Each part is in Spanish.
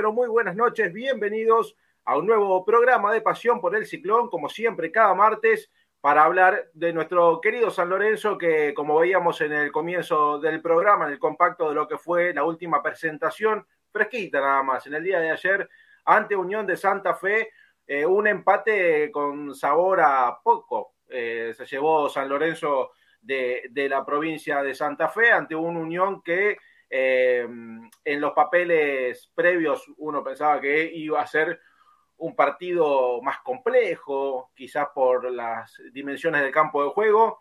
Pero muy buenas noches, bienvenidos a un nuevo programa de Pasión por el Ciclón, como siempre, cada martes, para hablar de nuestro querido San Lorenzo, que como veíamos en el comienzo del programa, en el compacto de lo que fue la última presentación, fresquita nada más, en el día de ayer, ante Unión de Santa Fe, eh, un empate con sabor a poco. Eh, se llevó San Lorenzo de, de la provincia de Santa Fe ante una Unión que eh, en los papeles previos uno pensaba que iba a ser un partido más complejo, quizás por las dimensiones del campo de juego,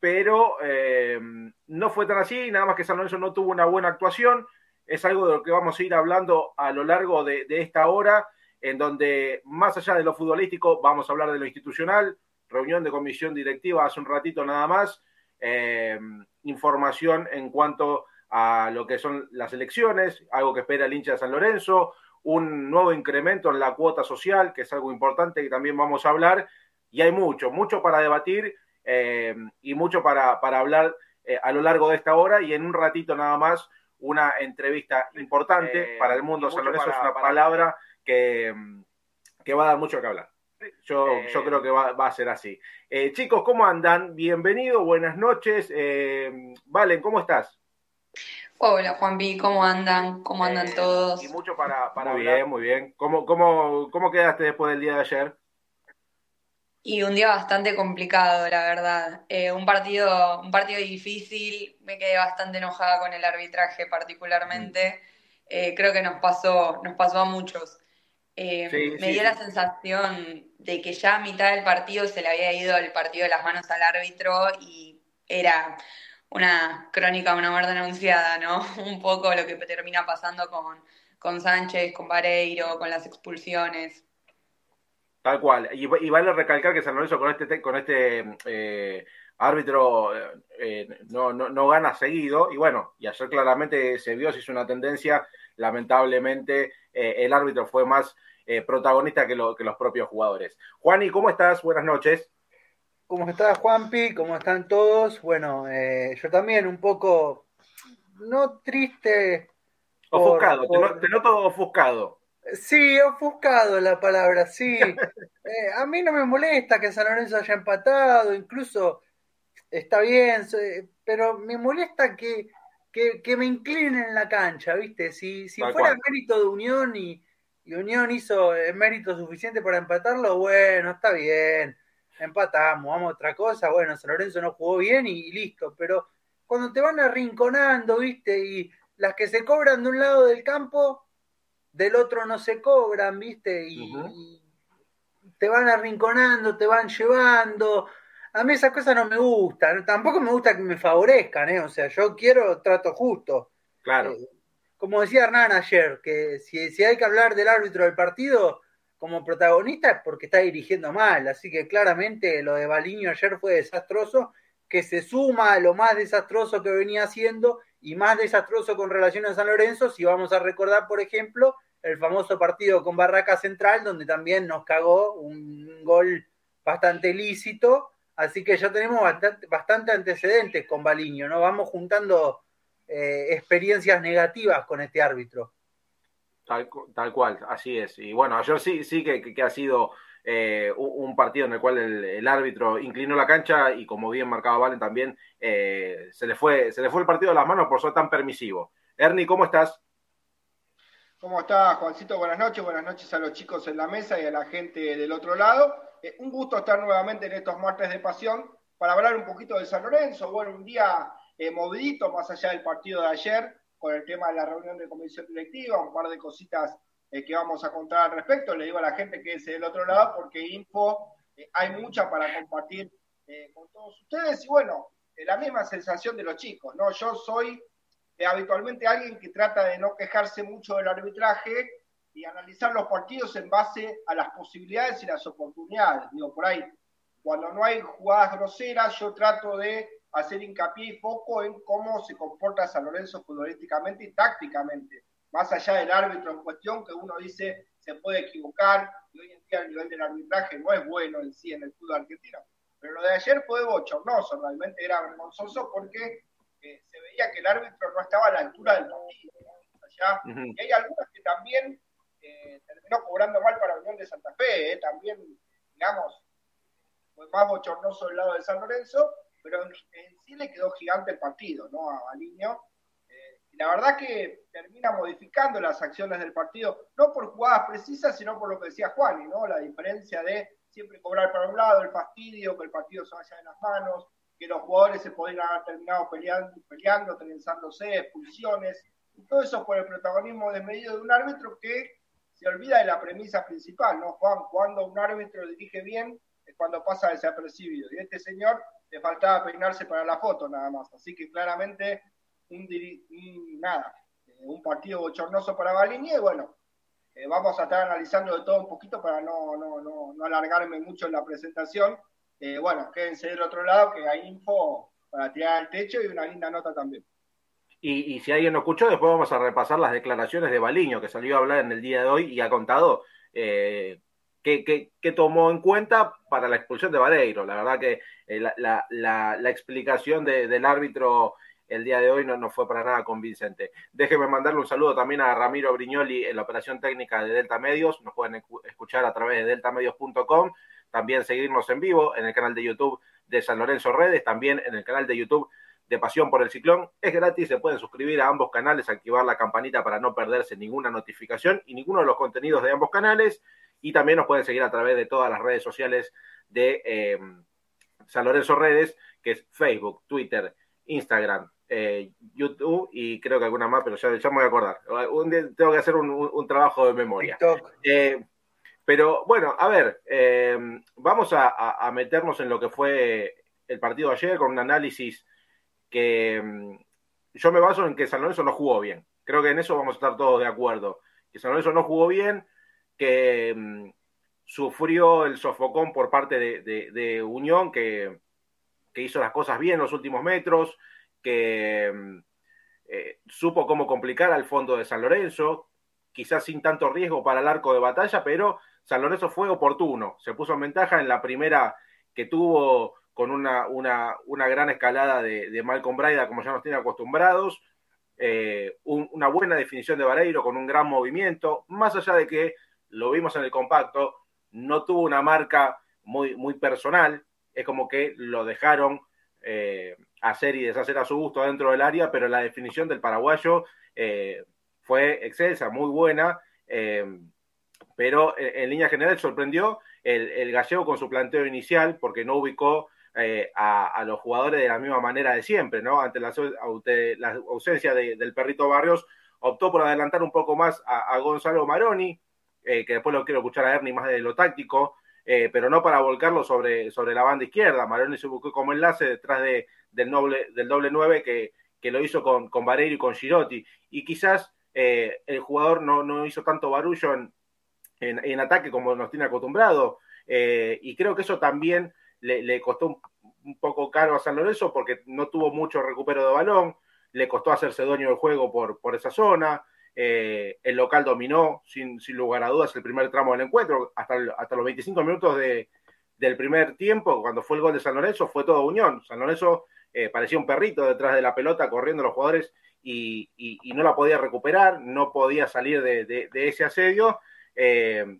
pero eh, no fue tan así, nada más que San Lorenzo no tuvo una buena actuación, es algo de lo que vamos a ir hablando a lo largo de, esta hora, en donde más allá de lo futbolístico vamos a hablar de lo institucional, reunión de comisión directiva hace un ratito nada más, eh, información en cuanto a lo que son las elecciones, algo que espera el hincha de San Lorenzo, un nuevo incremento en la cuota social, que es algo importante que también vamos a hablar, y hay mucho, mucho para debatir eh, y mucho para, para hablar eh, a lo largo de esta hora, y en un ratito nada más una entrevista importante eh, para el mundo San Lorenzo, para, es una para... palabra que, que, va a dar mucho que hablar. Yo, eh, yo creo que va, va, a ser así. Eh, chicos, ¿cómo andan? Bienvenidos, buenas noches. Valen, ¿cómo estás? Hola Juanpi, ¿cómo andan? ¿Cómo andan eh, todos? Y mucho para, para muy hablar. bien, muy bien. ¿Cómo, cómo, ¿Cómo quedaste después del día de ayer? Y un día bastante complicado, la verdad. Eh, un partido, un partido difícil. Me quedé bastante enojada con el arbitraje, particularmente. Mm. Eh, creo que nos pasó, nos pasó a muchos. Eh, sí, me sí, dio sí. la sensación de que ya a mitad del partido se le había ido el partido de las manos al árbitro y era una crónica una muerte anunciada, ¿no? Un poco lo que termina pasando con, con Sánchez, con Vareiro, con las expulsiones. Tal cual. Y, vale recalcar que San Lorenzo con este, con este eh, árbitro eh, no, no, no, gana seguido. Y bueno, y ayer claramente se vio, se hizo una tendencia. Lamentablemente eh, el árbitro fue más eh, protagonista que, lo, que los propios jugadores. Juani, ¿cómo estás? Buenas noches. ¿Cómo estás, Juanpi? ¿Cómo están todos? Bueno, eh, yo también un poco, no triste. Ofuscado, por, por... Te, noto ofuscado. Sí, ofuscado la palabra, sí. eh, a mí no me molesta que San Lorenzo haya empatado, incluso está bien, pero me molesta que, que, que me inclinen en la cancha, ¿viste? Si, si fuera cual. mérito de Unión y, y Unión hizo el mérito suficiente para empatarlo, bueno, está bien empatamos, vamos a otra cosa, bueno, San Lorenzo no jugó bien y, y, listo, pero cuando te van arrinconando, viste, y las que se cobran de un lado del campo, del otro no se cobran, viste, y, uh -huh. y te van arrinconando, te van llevando. A mí esas cosas no me gustan, tampoco me gusta que me favorezcan, ¿eh? o sea, yo quiero trato justo. Claro. Eh, como decía Hernán ayer, que si, si hay que hablar del árbitro del partido, como protagonista porque está dirigiendo mal, así que claramente lo de Baliño ayer fue desastroso, que se suma a lo más desastroso que venía haciendo y más desastroso con relación a San Lorenzo, si vamos a recordar, por ejemplo, el famoso partido con Barraca Central, donde también nos cagó un gol bastante lícito, así que ya tenemos bastante, bastante antecedentes con Baliño, ¿no? Vamos juntando eh, experiencias negativas con este árbitro. Tal, tal, cual, así es. Y bueno, ayer sí, sí que, que ha sido eh, un partido en el cual el, árbitro inclinó la cancha y como bien marcaba Valen también, eh, se, le fue, se le fue el partido de las manos por ser tan permisivo. Ernie, ¿cómo estás? ¿Cómo estás, Juancito? Buenas noches, buenas noches a los chicos en la mesa y a la gente del otro lado. Eh, un gusto estar nuevamente en estos martes de pasión para hablar un poquito de San Lorenzo. Bueno, un día eh, movidito más allá del partido de ayer con el tema de la reunión de comisión directiva, un par de cositas eh, que vamos a contar al respecto. Le digo a la gente que es del otro lado porque info eh, hay mucha para compartir eh, con todos ustedes. Y bueno, la misma sensación de los chicos, ¿no? Yo soy eh, habitualmente alguien que trata de no quejarse mucho del arbitraje y analizar los partidos en base a las posibilidades y las oportunidades. Digo, por ahí, cuando no hay jugadas groseras, yo trato de hacer hincapié y foco en cómo se comporta San Lorenzo futbolísticamente y tácticamente, más allá del árbitro en cuestión, que uno dice se puede equivocar, y hoy en día el nivel del arbitraje no es bueno en sí en el fútbol argentino. Pero lo de ayer fue bochornoso, realmente era vergonzoso porque eh, se veía que el árbitro no estaba a la altura del partido. Allá, uh -huh. Y hay algunas que también eh, terminó cobrando mal para Unión de Santa Fe, eh, también, digamos, fue más bochornoso el lado de San Lorenzo, pero en, sí le quedó gigante el partido, ¿no? A Baliño. Eh, la verdad que termina modificando las acciones del partido, no por jugadas precisas, sino por lo que decía Juan, ¿no? La diferencia de siempre cobrar para un lado, el fastidio, que el partido se vaya de las manos, que los jugadores se podrían haber terminado peleando, peleando trenzándose, expulsiones, y todo eso por el protagonismo desmedido de un árbitro que se olvida de la premisa principal, ¿no, Juan? Cuando un árbitro dirige bien es cuando pasa desapercibido. Y este señor le faltaba peinarse para la foto nada más. Así que claramente un, nada, eh, un partido bochornoso para Baliñi y bueno, eh, vamos a estar analizando de todo un poquito para no, no, no, no alargarme mucho en la presentación. Eh, bueno, quédense del otro lado que hay info para tirar al techo y una linda nota también. Y, si alguien no escuchó, después vamos a repasar las declaraciones de Baliño, que salió a hablar en el día de hoy y ha contado qué, tomó en cuenta para la expulsión de Vareiro. La verdad que eh, la, explicación del árbitro el día de hoy no, no, fue para nada convincente. Déjeme mandarle un saludo también a Ramiro Brignoli en la operación técnica de Delta Medios. Nos pueden escuchar a través de deltamedios.com. También seguirnos en vivo en el canal de YouTube de San Lorenzo Redes, también en el canal de YouTube de Pasión por el Ciclón. Es gratis, se pueden suscribir a ambos canales, activar la campanita para no perderse ninguna notificación y ninguno de los contenidos de ambos canales. Y también nos pueden seguir a través de todas las redes sociales de eh, San Lorenzo Redes, que es Facebook, Twitter, Instagram, eh, YouTube y creo que alguna más, pero ya, ya me voy a acordar. tengo que hacer un, trabajo de memoria. Eh, pero bueno, a ver, vamos a, meternos en lo que fue el partido ayer con un análisis que mm, yo me baso en que San Lorenzo no jugó bien. Creo que en eso vamos a estar todos de acuerdo. Que San Lorenzo no jugó bien, que mm, sufrió el sofocón por parte de, Unión, que, hizo las cosas bien en los últimos metros, que mm, eh, supo cómo complicar al fondo de San Lorenzo, quizás sin tanto riesgo para el arco de batalla, pero San Lorenzo fue oportuno, se puso en ventaja en la primera que tuvo con una, una, una gran escalada de, de, Malcolm Braida, como ya nos tiene acostumbrados, eh, una buena definición de Vareiro con un gran movimiento, más allá de que lo vimos en el compacto, no tuvo una marca muy, muy personal, es como que lo dejaron eh, hacer y deshacer a su gusto dentro del área, pero la definición del paraguayo eh, fue excelsa, muy buena, pero en, en, línea general sorprendió el, el, gallego con su planteo inicial, porque no ubicó eh, a, los jugadores de la misma manera de siempre, ¿no? Ante la, ausencia del perrito Barrios, optó por adelantar un poco más a, Gonzalo Maroni, eh, que después lo quiero escuchar a Ernie más de lo táctico, eh, pero no para volcarlo sobre, sobre la banda izquierda. Maroni se buscó como enlace detrás de, del, doble, del doble 9 que, que lo hizo con, con Vareiro y con Girotti. Y quizás el jugador no, no, hizo tanto barullo en, en, ataque como nos tiene acostumbrado. y creo que eso también le, costó un, poco caro a San Lorenzo porque no tuvo mucho recupero de balón, le costó hacerse dueño del juego por, por esa zona, eh, el local dominó sin, sin, lugar a dudas el primer tramo del encuentro, hasta, hasta los 25 minutos de, del primer tiempo, cuando fue el gol de San Lorenzo, fue todo unión. San Lorenzo eh, parecía un perrito detrás de la pelota corriendo los jugadores y, y, no la podía recuperar, no podía salir de, de, ese asedio, eh,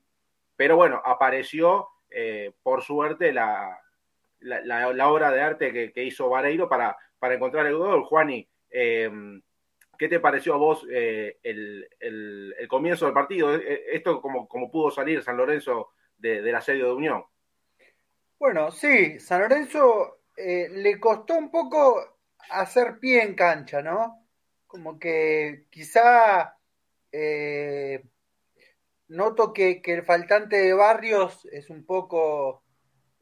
pero bueno, apareció por suerte la, la, obra de arte que, hizo Vareiro para, para encontrar el gol. Juani, ¿qué te pareció a vos eh, el, comienzo del partido? Eh, esto como, como pudo salir San Lorenzo del asedio de Unión. Bueno, sí, San Lorenzo le costó un poco hacer pie en cancha, ¿no? Como que quizá noto que, que, el faltante de Barrios es un poco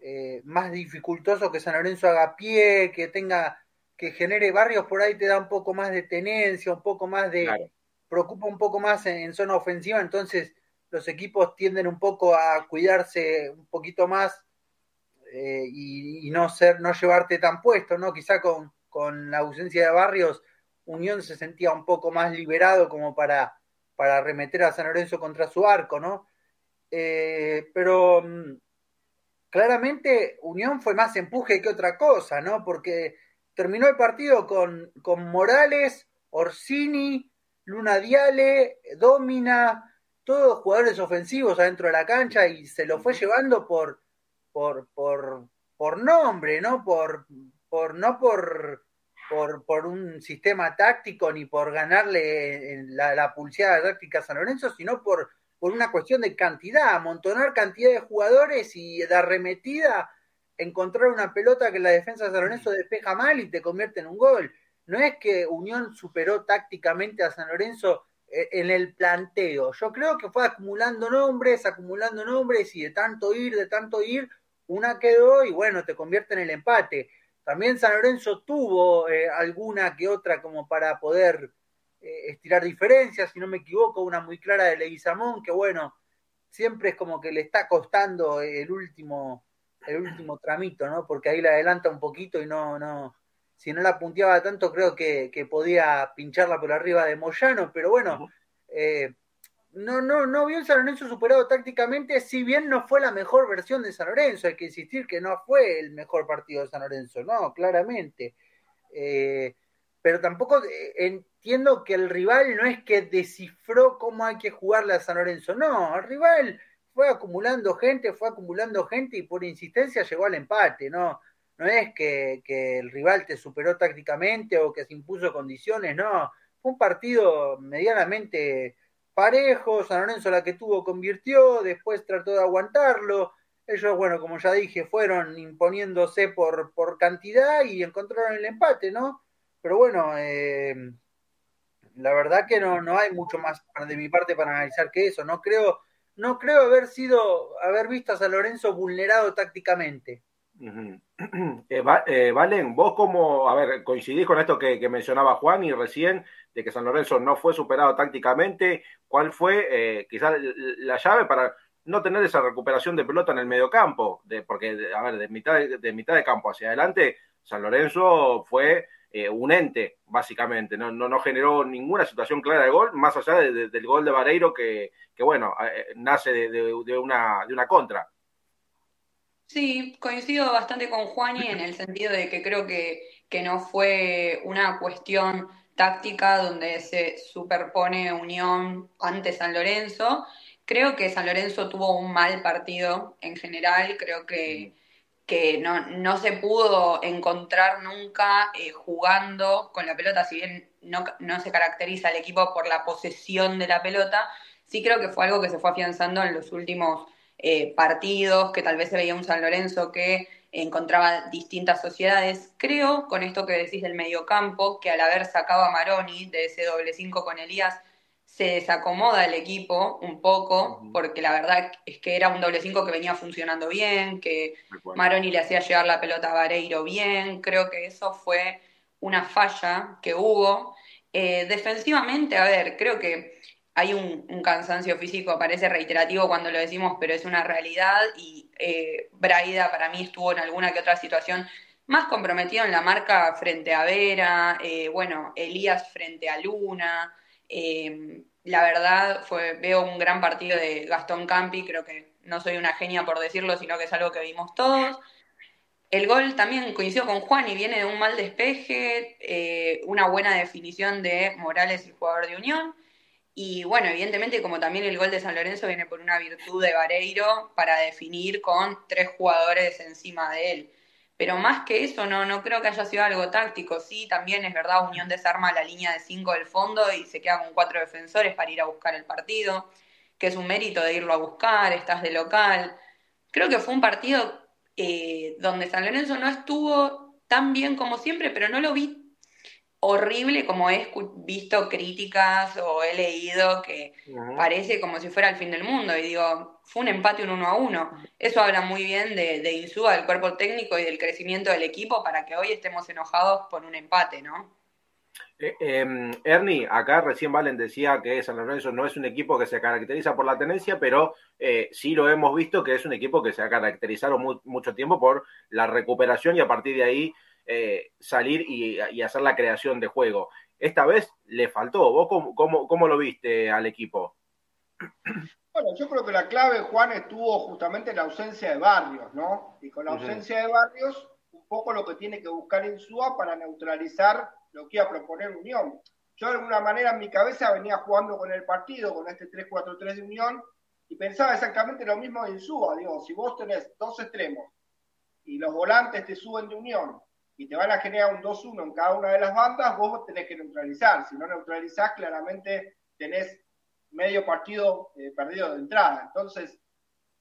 eh, más dificultoso que San Lorenzo haga pie, que tenga, que genere barrios por ahí te da un poco más de tenencia, un poco más de, preocupa un poco más en, zona ofensiva, entonces los equipos tienden un poco a cuidarse un poquito más eh, y, no ser, no llevarte tan puesto, ¿no? Quizá con, con la ausencia de barrios, Unión se sentía un poco más liberado como para, para arremeter a San Lorenzo contra su arco, ¿no? Eh, pero mm, claramente Unión fue más empuje que otra cosa, ¿no? Porque terminó el partido con, con Morales, Orsini, Luna Diale, Domina, todos jugadores ofensivos adentro de la cancha y se lo fue llevando por, por, por, por nombre, ¿no? Por, por, no por, por, por un sistema táctico ni por ganarle la, la pulseada táctica a San Lorenzo, sino por, por una cuestión de cantidad, amontonar cantidad de jugadores y de arremetida, encontrar una pelota que la defensa de San Lorenzo despeja mal y te convierte en un gol. No es que Unión superó tácticamente a San Lorenzo eh, en el planteo. Yo creo que fue acumulando nombres, acumulando nombres y de tanto ir, de tanto ir, una quedó y bueno, te convierte en el empate. También San Lorenzo tuvo eh, alguna que otra como para poder eh, estirar diferencias, si no me equivoco, una muy clara de Leguizamón, que bueno, siempre es como que le está costando el último, el último tramito, ¿no? Porque ahí le adelanta un poquito y no, no, si no la punteaba tanto, creo que, que podía pincharla por arriba de Moyano, pero bueno, eh, no, no, no vio el San Lorenzo superado tácticamente, si bien no fue la mejor versión de San Lorenzo, hay que insistir que no fue el mejor partido de San Lorenzo, no, claramente. Eh, pero tampoco eh, entiendo que el rival no es que descifró cómo hay que jugarle a San Lorenzo, no, el rival fue acumulando gente, fue acumulando gente y por insistencia llegó al empate, no, no es que, el rival te superó tácticamente o que se impuso condiciones, no, fue un partido medianamente parejo, San Lorenzo la que tuvo convirtió, después trató de aguantarlo, ellos, bueno, como ya dije, fueron imponiéndose por, por cantidad y encontraron el empate, ¿no? Pero bueno, eh, la verdad que no, no hay mucho más de mi parte para analizar que eso, no creo, no creo haber sido, haber visto a San Lorenzo vulnerado tácticamente. Eh, eh, Valen, vos como, a ver, coincidís con esto que, mencionaba Juan y recién, de que San Lorenzo no fue superado tácticamente, ¿cuál fue eh, quizás la llave para no tener esa recuperación de pelota en el mediocampo? De, porque, a ver, de mitad de, mitad de campo hacia adelante, San Lorenzo fue eh, un ente, básicamente, no, no, no, generó ninguna situación clara de gol, más allá del gol de Vareiro que, que bueno, nace de, una, de una contra. Sí, coincido bastante con Juani en el sentido de que creo que, que no fue una cuestión táctica donde se superpone Unión ante San Lorenzo. Creo que San Lorenzo tuvo un mal partido en general, creo que, que no, no se pudo encontrar nunca eh, jugando con la pelota, si bien no, no se caracteriza el equipo por la posesión de la pelota, sí creo que fue algo que se fue afianzando en los últimos eh, partidos, que tal vez se veía un San Lorenzo que encontraba distintas sociedades. Creo, con esto que decís del mediocampo, que al haber sacado a Maroni de ese doble cinco con Elías, se desacomoda el equipo un poco, porque la verdad es que era un doble cinco que venía funcionando bien, que Maroni le hacía llegar la pelota a Vareiro bien. Creo que eso fue una falla que hubo. Eh, defensivamente, a ver, creo que hay un, cansancio físico, parece reiterativo cuando lo decimos, pero es una realidad y eh, Braida para mí estuvo en alguna que otra situación más comprometido en la marca frente a Vera, eh, bueno, Elías frente a Luna. Eh, la verdad, fue, veo un gran partido de Gastón Campi, creo que no soy una genia por decirlo, sino que es algo que vimos todos. El gol también coincidió con Juan y viene de un mal despeje, una buena definición de Morales, el jugador de Unión. Y bueno, evidentemente, como también el gol de San Lorenzo viene por una virtud de Vareiro para definir con tres jugadores encima de él. Pero más que eso, no, no creo que haya sido algo táctico. Sí, también es verdad, Unión desarma la línea de cinco del fondo y se queda con cuatro defensores para ir a buscar el partido, que es un mérito de irlo a buscar, estás de local. Creo que fue un partido eh, donde San Lorenzo no estuvo tan bien como siempre, pero no lo vi horrible como he visto críticas o he leído que parece como si fuera el fin del mundo. Y digo, fue un empate un uno a uno. Eso habla muy bien de, de Insúa, del cuerpo técnico y del crecimiento del equipo para que hoy estemos enojados por un empate, ¿no? Eh, em, Ernie, acá recién Valen decía que San Lorenzo no es un equipo que se caracteriza por la tenencia, pero eh, sí lo hemos visto que es un equipo que se ha caracterizado mucho tiempo por la recuperación y a partir de ahí eh, salir y, hacer la creación de juego. Esta vez le faltó. ¿Vos cómo, lo viste al equipo? Bueno, yo creo que la clave, Juan, estuvo justamente en la ausencia de Barrios, ¿no? Y con la ausencia de Barrios, un poco lo que tiene que buscar Insúa para neutralizar lo que iba a proponer Unión. yo de alguna manera en mi cabeza venía jugando con el partido, con este 3-4-3 de Unión, y pensaba exactamente lo mismo de Insúa. Digo, si vos tenés dos extremos y los volantes te suben de Unión y te van a generar un 2-1 en cada una de las bandas, vos tenés que neutralizar. Si no neutralizás, claramente tenés medio partido eh, perdido de entrada. Entonces,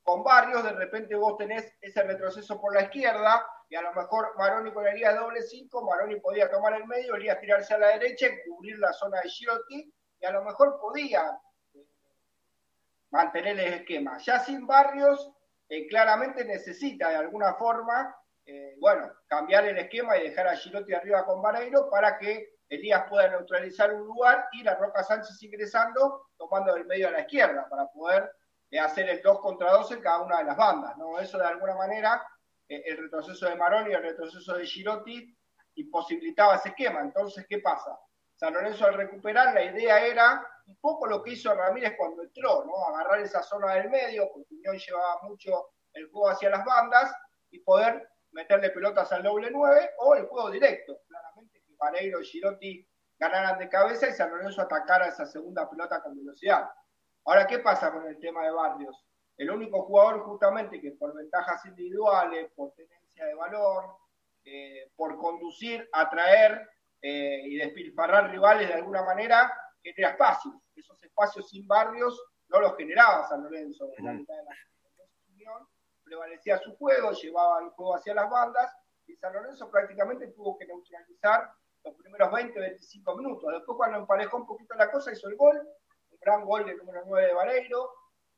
con Barrios, de repente vos tenés ese retroceso por la izquierda, y a lo mejor Maroni con Elías doble 5, Maroni podía tomar el medio, Elías tirarse a la derecha y cubrir la zona de Girotti, y a lo mejor podía eh, mantener el esquema. Ya sin Barrios, eh, claramente necesita de alguna forma, eh, bueno, cambiar el esquema y dejar a Girotti arriba con Vareiro para que Elías pueda neutralizar un lugar y la Roca Sánchez ingresando, tomando el medio a la izquierda, para poder hacer el 2 contra 2 en cada una de las bandas. ¿no? Eso de alguna manera eh, el retroceso de Maroni y el retroceso de Girotti imposibilitaba ese esquema. Entonces, ¿qué pasa? San Lorenzo al recuperar, la idea era un poco lo que hizo Ramírez cuando entró, ¿no? Agarrar esa zona del medio, porque Unión llevaba mucho el juego hacia las bandas y poder meterle pelotas al doble 9 o el juego directo. Claramente que Pareiro y Girotti ganaran de cabeza y San Lorenzo atacara esa segunda pelota con velocidad. Ahora, ¿qué pasa con el tema de Barrios? el único jugador justamente que por ventajas individuales, por tenencia de valor, eh, por conducir, atraer eh, y despilfarrar rivales de alguna manera, genera espacios. Esos espacios sin barrios no los generaba San Lorenzo en la mitad de la prevalecía su juego, llevaba el juego hacia las bandas y San Lorenzo prácticamente tuvo que neutralizar los primeros 20, 25 minutos. Después cuando emparejó un poquito la cosa hizo el gol, un gran gol del número 9 de Vareiro,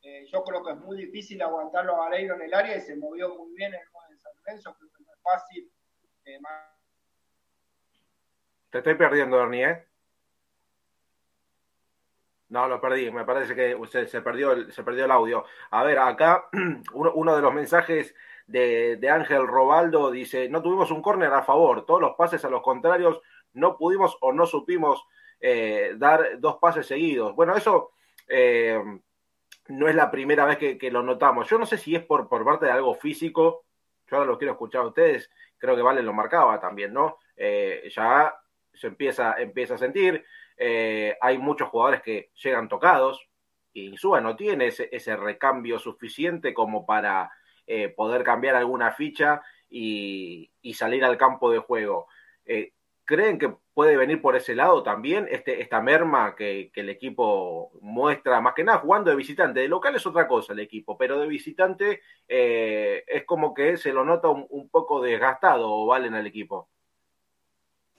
eh, yo creo que es muy difícil aguantarlo a Vareiro en el área y se movió muy bien en el juego de San Lorenzo, creo que no es fácil. Eh, Te estoy perdiendo, Ernie, ¿eh? No, lo perdí, me parece que usted se perdió el, se perdió el audio. A ver, acá uno, uno de los mensajes de, Ángel Robaldo dice, no tuvimos un córner a favor, todos los pases a los contrarios no pudimos o no supimos eh, dar dos pases seguidos. Bueno, eso eh, no es la primera vez que, lo notamos. Yo no sé si es por, parte de algo físico, yo ahora lo quiero escuchar a ustedes, creo que Vale lo marcaba también, ¿no? Eh, ya se empieza, empieza a sentir, eh, hay muchos jugadores que llegan tocados, y Insúa no tiene ese, recambio suficiente como para eh, poder cambiar alguna ficha y, salir al campo de juego. ¿Creen que puede venir por ese lado también este, esta merma que, el equipo muestra, más que nada jugando de visitante? De local es otra cosa el equipo, pero de visitante eh, es como que se lo nota un, un poco desgastado o valen al equipo.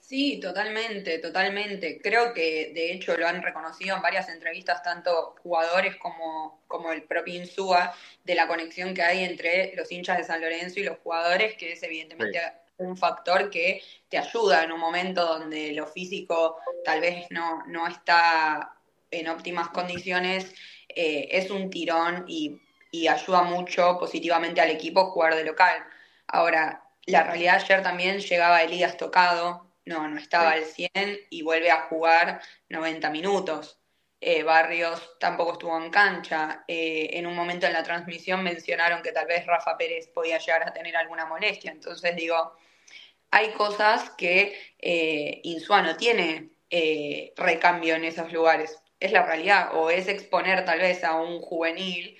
Sí, totalmente, totalmente. Creo que de hecho lo han reconocido en varias entrevistas tanto jugadores como, como el propio Insúa, de la conexión que hay entre los hinchas de San Lorenzo y los jugadores, que es evidentemente... Sí un factor que te ayuda en un momento donde lo físico tal vez no, no está en óptimas condiciones, eh, es un tirón y, y, ayuda mucho positivamente al equipo jugar de local. Ahora, la realidad ayer también llegaba Elías tocado, no, no estaba al 100 y vuelve a jugar 90 minutos. Eh, Barrios tampoco estuvo en cancha. Eh, en un momento en la transmisión mencionaron que tal vez Rafa Pérez podía llegar a tener alguna molestia. Entonces digo, hay cosas que eh, Insua no tiene eh, recambio en esos lugares. Es la realidad. O es exponer tal vez a un juvenil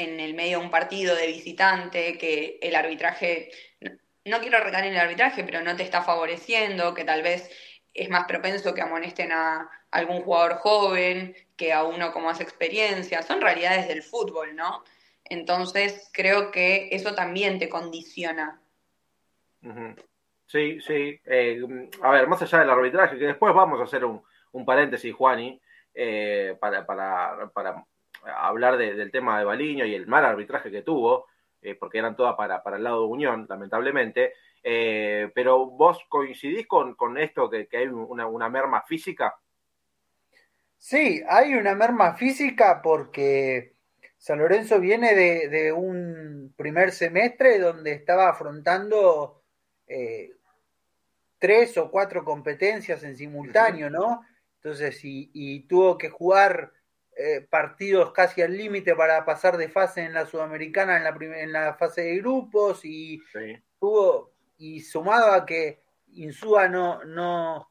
en el medio de un partido de visitante que el arbitraje, no, quiero recaer en el arbitraje, pero no te está favoreciendo, que tal vez es más propenso que amonesten a algún jugador joven que a uno con más experiencia. Son realidades del fútbol, ¿no? Entonces creo que eso también te condiciona Sí, sí. Eh, a ver, más allá del arbitraje, que después vamos a hacer un, un paréntesis, Juani, eh, para, para, para, hablar de, del tema de Baliño y el mal arbitraje que tuvo, eh, porque eran todas para, para el lado de Unión, lamentablemente. Eh, pero vos coincidís con, con esto, que, que hay una, una, merma física. Sí, hay una merma física porque San Lorenzo viene de, de un primer semestre donde estaba afrontando eh, tres o cuatro competencias en simultáneo, ¿no? Entonces, y, y tuvo que jugar eh, partidos casi al límite para pasar de fase en la Sudamericana en la, en la fase de grupos y sí. tuvo, y sumado a que Insúa no, no,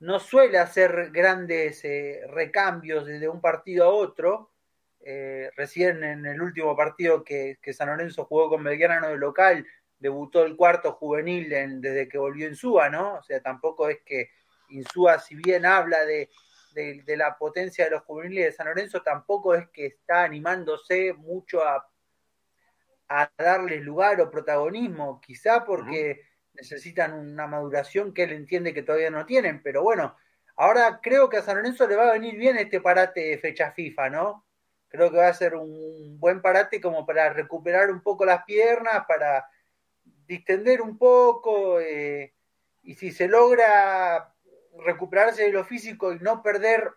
no suele hacer grandes eh, recambios desde un partido a otro. Eh, recién en el último partido que, San Lorenzo jugó con Belgrano de local, debutó el cuarto juvenil desde que volvió Insúa, ¿no? O sea, tampoco es que Insúa, si bien habla de, de, la potencia de los juveniles de San Lorenzo, tampoco es que está animándose mucho a, a darles lugar o protagonismo, quizá porque necesitan una maduración que él entiende que todavía no tienen, pero bueno, ahora creo que a San Lorenzo le va a venir bien este parate de fecha FIFA, ¿no? Creo que va a ser un buen parate como para recuperar un poco las piernas, para distender un poco, eh, y si se logra recuperarse de lo físico y no perder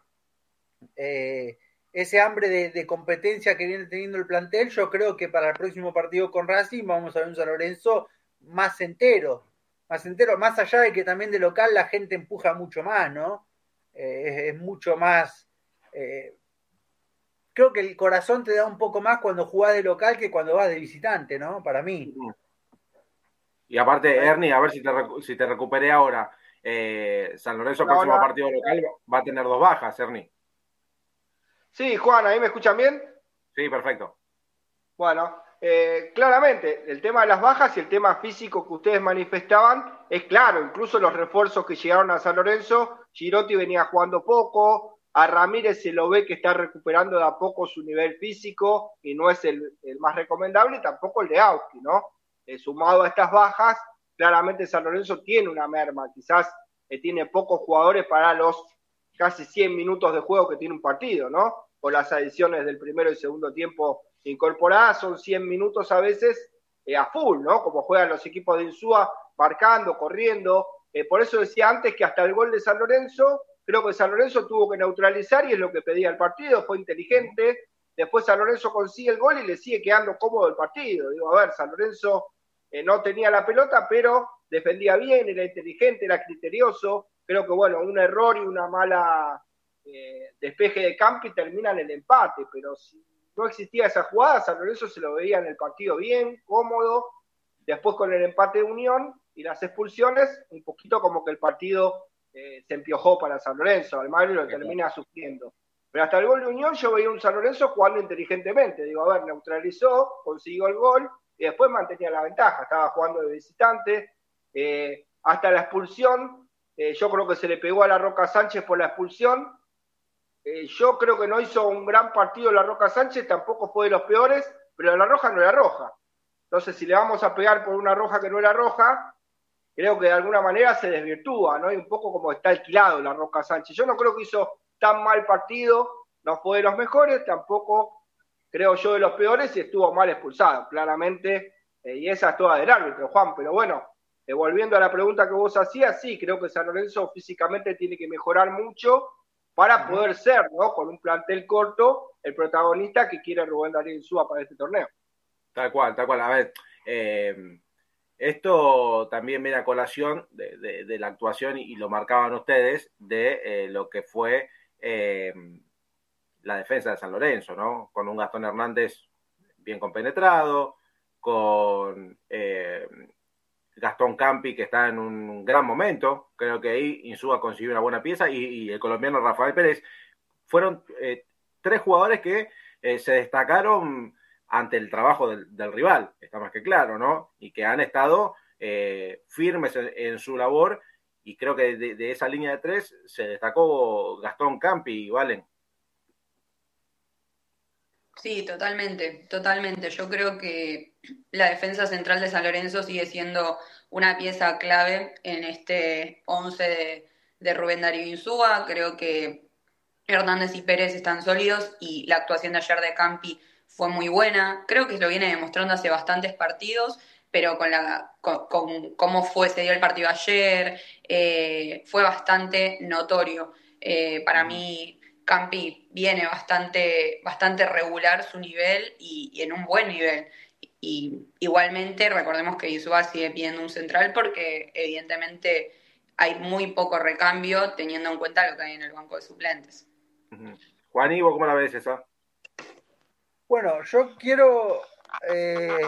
eh, ese hambre de, competencia que viene teniendo el plantel, yo creo que para el próximo partido con Racing vamos a ver un San Lorenzo más entero, más entero, más allá de que también de local la gente empuja mucho más, ¿no? Eh, es, mucho más... Eh, creo que el corazón te da un poco más cuando jugás de local que cuando vas de visitante, ¿no? Para mí. Y aparte, Ernie, a ver si te, si te recuperé ahora. Eh, San Lorenzo, próximo partido local, va a tener dos bajas, Ernie. Sí, Juan, ¿ahí me escuchan bien? Sí, perfecto. Bueno, eh, claramente, el tema de las bajas y el tema físico que ustedes manifestaban es claro, incluso los refuerzos que llegaron a San Lorenzo, Girotti venía jugando poco, a Ramírez se lo ve que está recuperando de a poco su nivel físico y no es el, más recomendable, tampoco el de Auski, ¿no? Eh, sumado a estas bajas, claramente San Lorenzo tiene una merma, quizás eh, tiene pocos jugadores para los casi 100 minutos de juego que tiene un partido, ¿no? O las adiciones del primero y segundo tiempo incorporadas son 100 minutos a veces eh, a full, ¿no? Como juegan los equipos de Insúa, marcando, corriendo. Eh, por eso decía antes que hasta el gol de San Lorenzo, creo que San Lorenzo tuvo que neutralizar y es lo que pedía el partido, fue inteligente. Después San Lorenzo consigue el gol y le sigue quedando cómodo el partido. Digo, a ver, San Lorenzo eh, no tenía la pelota, pero defendía bien, era inteligente, era criterioso. Creo que, bueno, un error y una mala despeje de campo y terminan el empate, pero si no existía esa jugada, San Lorenzo se lo veía en el partido bien, cómodo, después con el empate de Unión y las expulsiones, un poquito como que el partido eh, se empiojó para San Lorenzo, Almagro lo termina sufriendo. Pero hasta el gol de Unión yo veía un San Lorenzo jugando inteligentemente, digo, a ver, neutralizó, consiguió el gol y después mantenía la ventaja, estaba jugando de visitante, eh, hasta la expulsión, eh, yo creo que se le pegó a la Roca Sánchez por la expulsión, eh, yo creo que no hizo un gran partido la Roca Sánchez, tampoco fue de los peores, pero la roja no era roja. Entonces, si le vamos a pegar por una roja que no era roja, creo que de alguna manera se desvirtúa, ¿no? Y un poco como está alquilado la Roca Sánchez. Yo no creo que hizo tan mal partido, no fue de los mejores, tampoco creo yo de los peores y estuvo mal expulsado, claramente. Eh, y esa es toda del árbitro, Juan. Pero bueno, eh, volviendo a la pregunta que vos hacías, sí, creo que San Lorenzo físicamente tiene que mejorar mucho para poder ser, ¿no? Con un plantel corto, el protagonista que quiere Rubén Darío Insúa para este torneo. Tal cual, tal cual. A ver, eh, esto también viene a colación de, la actuación, y, lo marcaban ustedes, de eh, lo que fue la defensa de San Lorenzo, ¿no? Con un Gastón Hernández bien compenetrado, con Gastón Campi, que está en un gran momento. Creo que ahí Insúa consiguió una buena pieza y, el colombiano Rafael Pérez. Fueron eh, tres jugadores que eh, se destacaron ante el trabajo del, rival, está más que claro, ¿no? Y que han estado eh, firmes en, su labor y creo que de, esa línea de tres se destacó Gastón Campi y Valen. Sí, totalmente, totalmente. Yo creo que la defensa central de San Lorenzo sigue siendo una pieza clave en este 11 de, Rubén Darío Insúa. Creo que Hernández y Pérez están sólidos y la actuación de ayer de Campi fue muy buena. Creo que lo viene demostrando hace bastantes partidos, pero con, la, con, cómo fue, se dio el partido ayer, eh, fue bastante notorio. Eh, para mí, Campi viene bastante, bastante regular su nivel y, en un buen nivel. Y igualmente recordemos que Isua sigue pidiendo un central porque evidentemente hay muy poco recambio teniendo en cuenta lo que hay en el banco de suplentes. Juan Ivo, ¿cómo la ves esa? Bueno, yo quiero eh,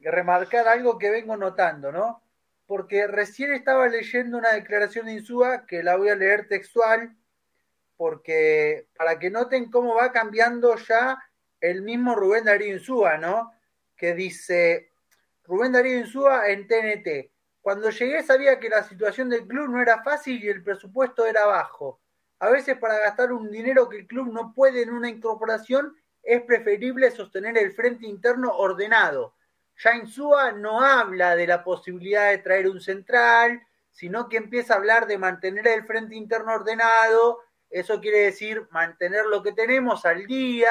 remarcar algo que vengo notando, ¿no? porque recién estaba leyendo una declaración de Insúa que la voy a leer textual, porque para que noten cómo va cambiando ya el mismo Rubén Darío Insúa, ¿no? Que dice, Rubén Darío Insúa en TNT, cuando llegué sabía que la situación del club no era fácil y el presupuesto era bajo. A veces para gastar un dinero que el club no puede en una incorporación es preferible sostener el frente interno ordenado. Ya Insúa no habla de la posibilidad de traer un central, sino que empieza a hablar de mantener el frente interno ordenado. Eso quiere decir mantener lo que tenemos al día,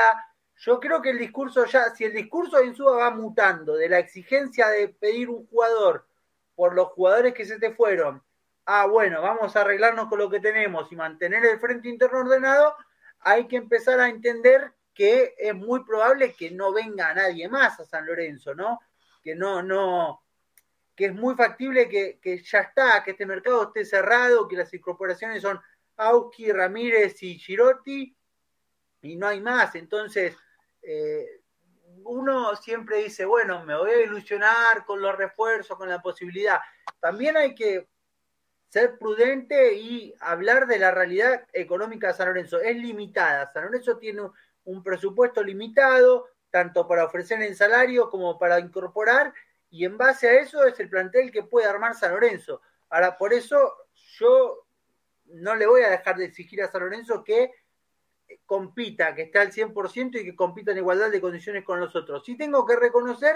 yo creo que el discurso ya, si el discurso de Insúa va mutando de la exigencia de pedir un jugador por los jugadores que se te fueron, ah, bueno, vamos a arreglarnos con lo que tenemos y mantener el frente interno ordenado, hay que empezar a entender que es muy probable que no venga nadie más a San Lorenzo, ¿no? Que no, no, que es muy factible que, que ya está, que este mercado esté cerrado, que las incorporaciones son Auski, Ramírez y Girotti, y no hay más. Entonces, eh, uno siempre dice, bueno, me voy a ilusionar con los refuerzos, con la posibilidad. También hay que ser prudente y hablar de la realidad económica de San Lorenzo. Es limitada. San Lorenzo tiene un presupuesto limitado, tanto para ofrecer en salario como para incorporar, y en base a eso es el plantel que puede armar San Lorenzo. Ahora, por eso yo no le voy a dejar de exigir a San Lorenzo que compita, que está al 100% y que compita en igualdad de condiciones con los otros. Sí tengo que reconocer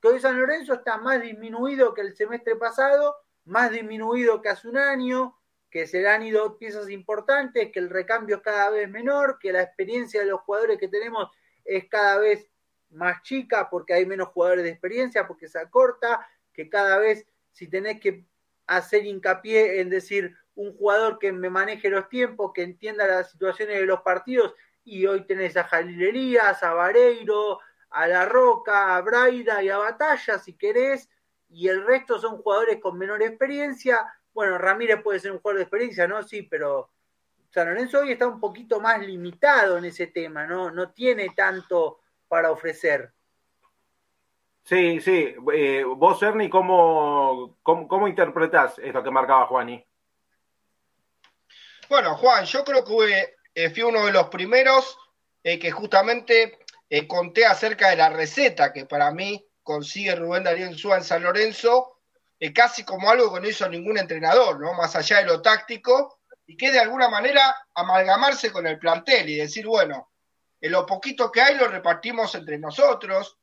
que hoy San Lorenzo está más disminuido que el semestre pasado, más disminuido que hace un año, que se le han ido piezas importantes, que el recambio es cada vez menor, que la experiencia de los jugadores que tenemos es cada vez más chica porque hay menos jugadores de experiencia, porque se acorta, que cada vez si tenés que hacer hincapié en decir, un jugador que me maneje los tiempos, que entienda las situaciones de los partidos, y hoy tenés a Jalil a Vareiro, a La Roca, a Braida y a Batalla, si querés, y el resto son jugadores con menor experiencia. Bueno, Ramírez puede ser un jugador de experiencia, ¿no? Sí, pero San Lorenzo hoy está un poquito más limitado en ese tema, ¿no? No tiene tanto para ofrecer. Sí, sí. Eh, vos, Ernie, ¿cómo, cómo, cómo interpretás esto que marcaba Juani? Bueno, Juan, yo creo que eh, fui uno de los primeros eh, que justamente eh, conté acerca de la receta que para mí consigue Rubén Darío Insúa en San Lorenzo, casi como algo que no hizo ningún entrenador, ¿no? Más allá de lo táctico, y que de alguna manera amalgamarse con el plantel y decir, bueno, en lo poquito que hay lo repartimos entre nosotros.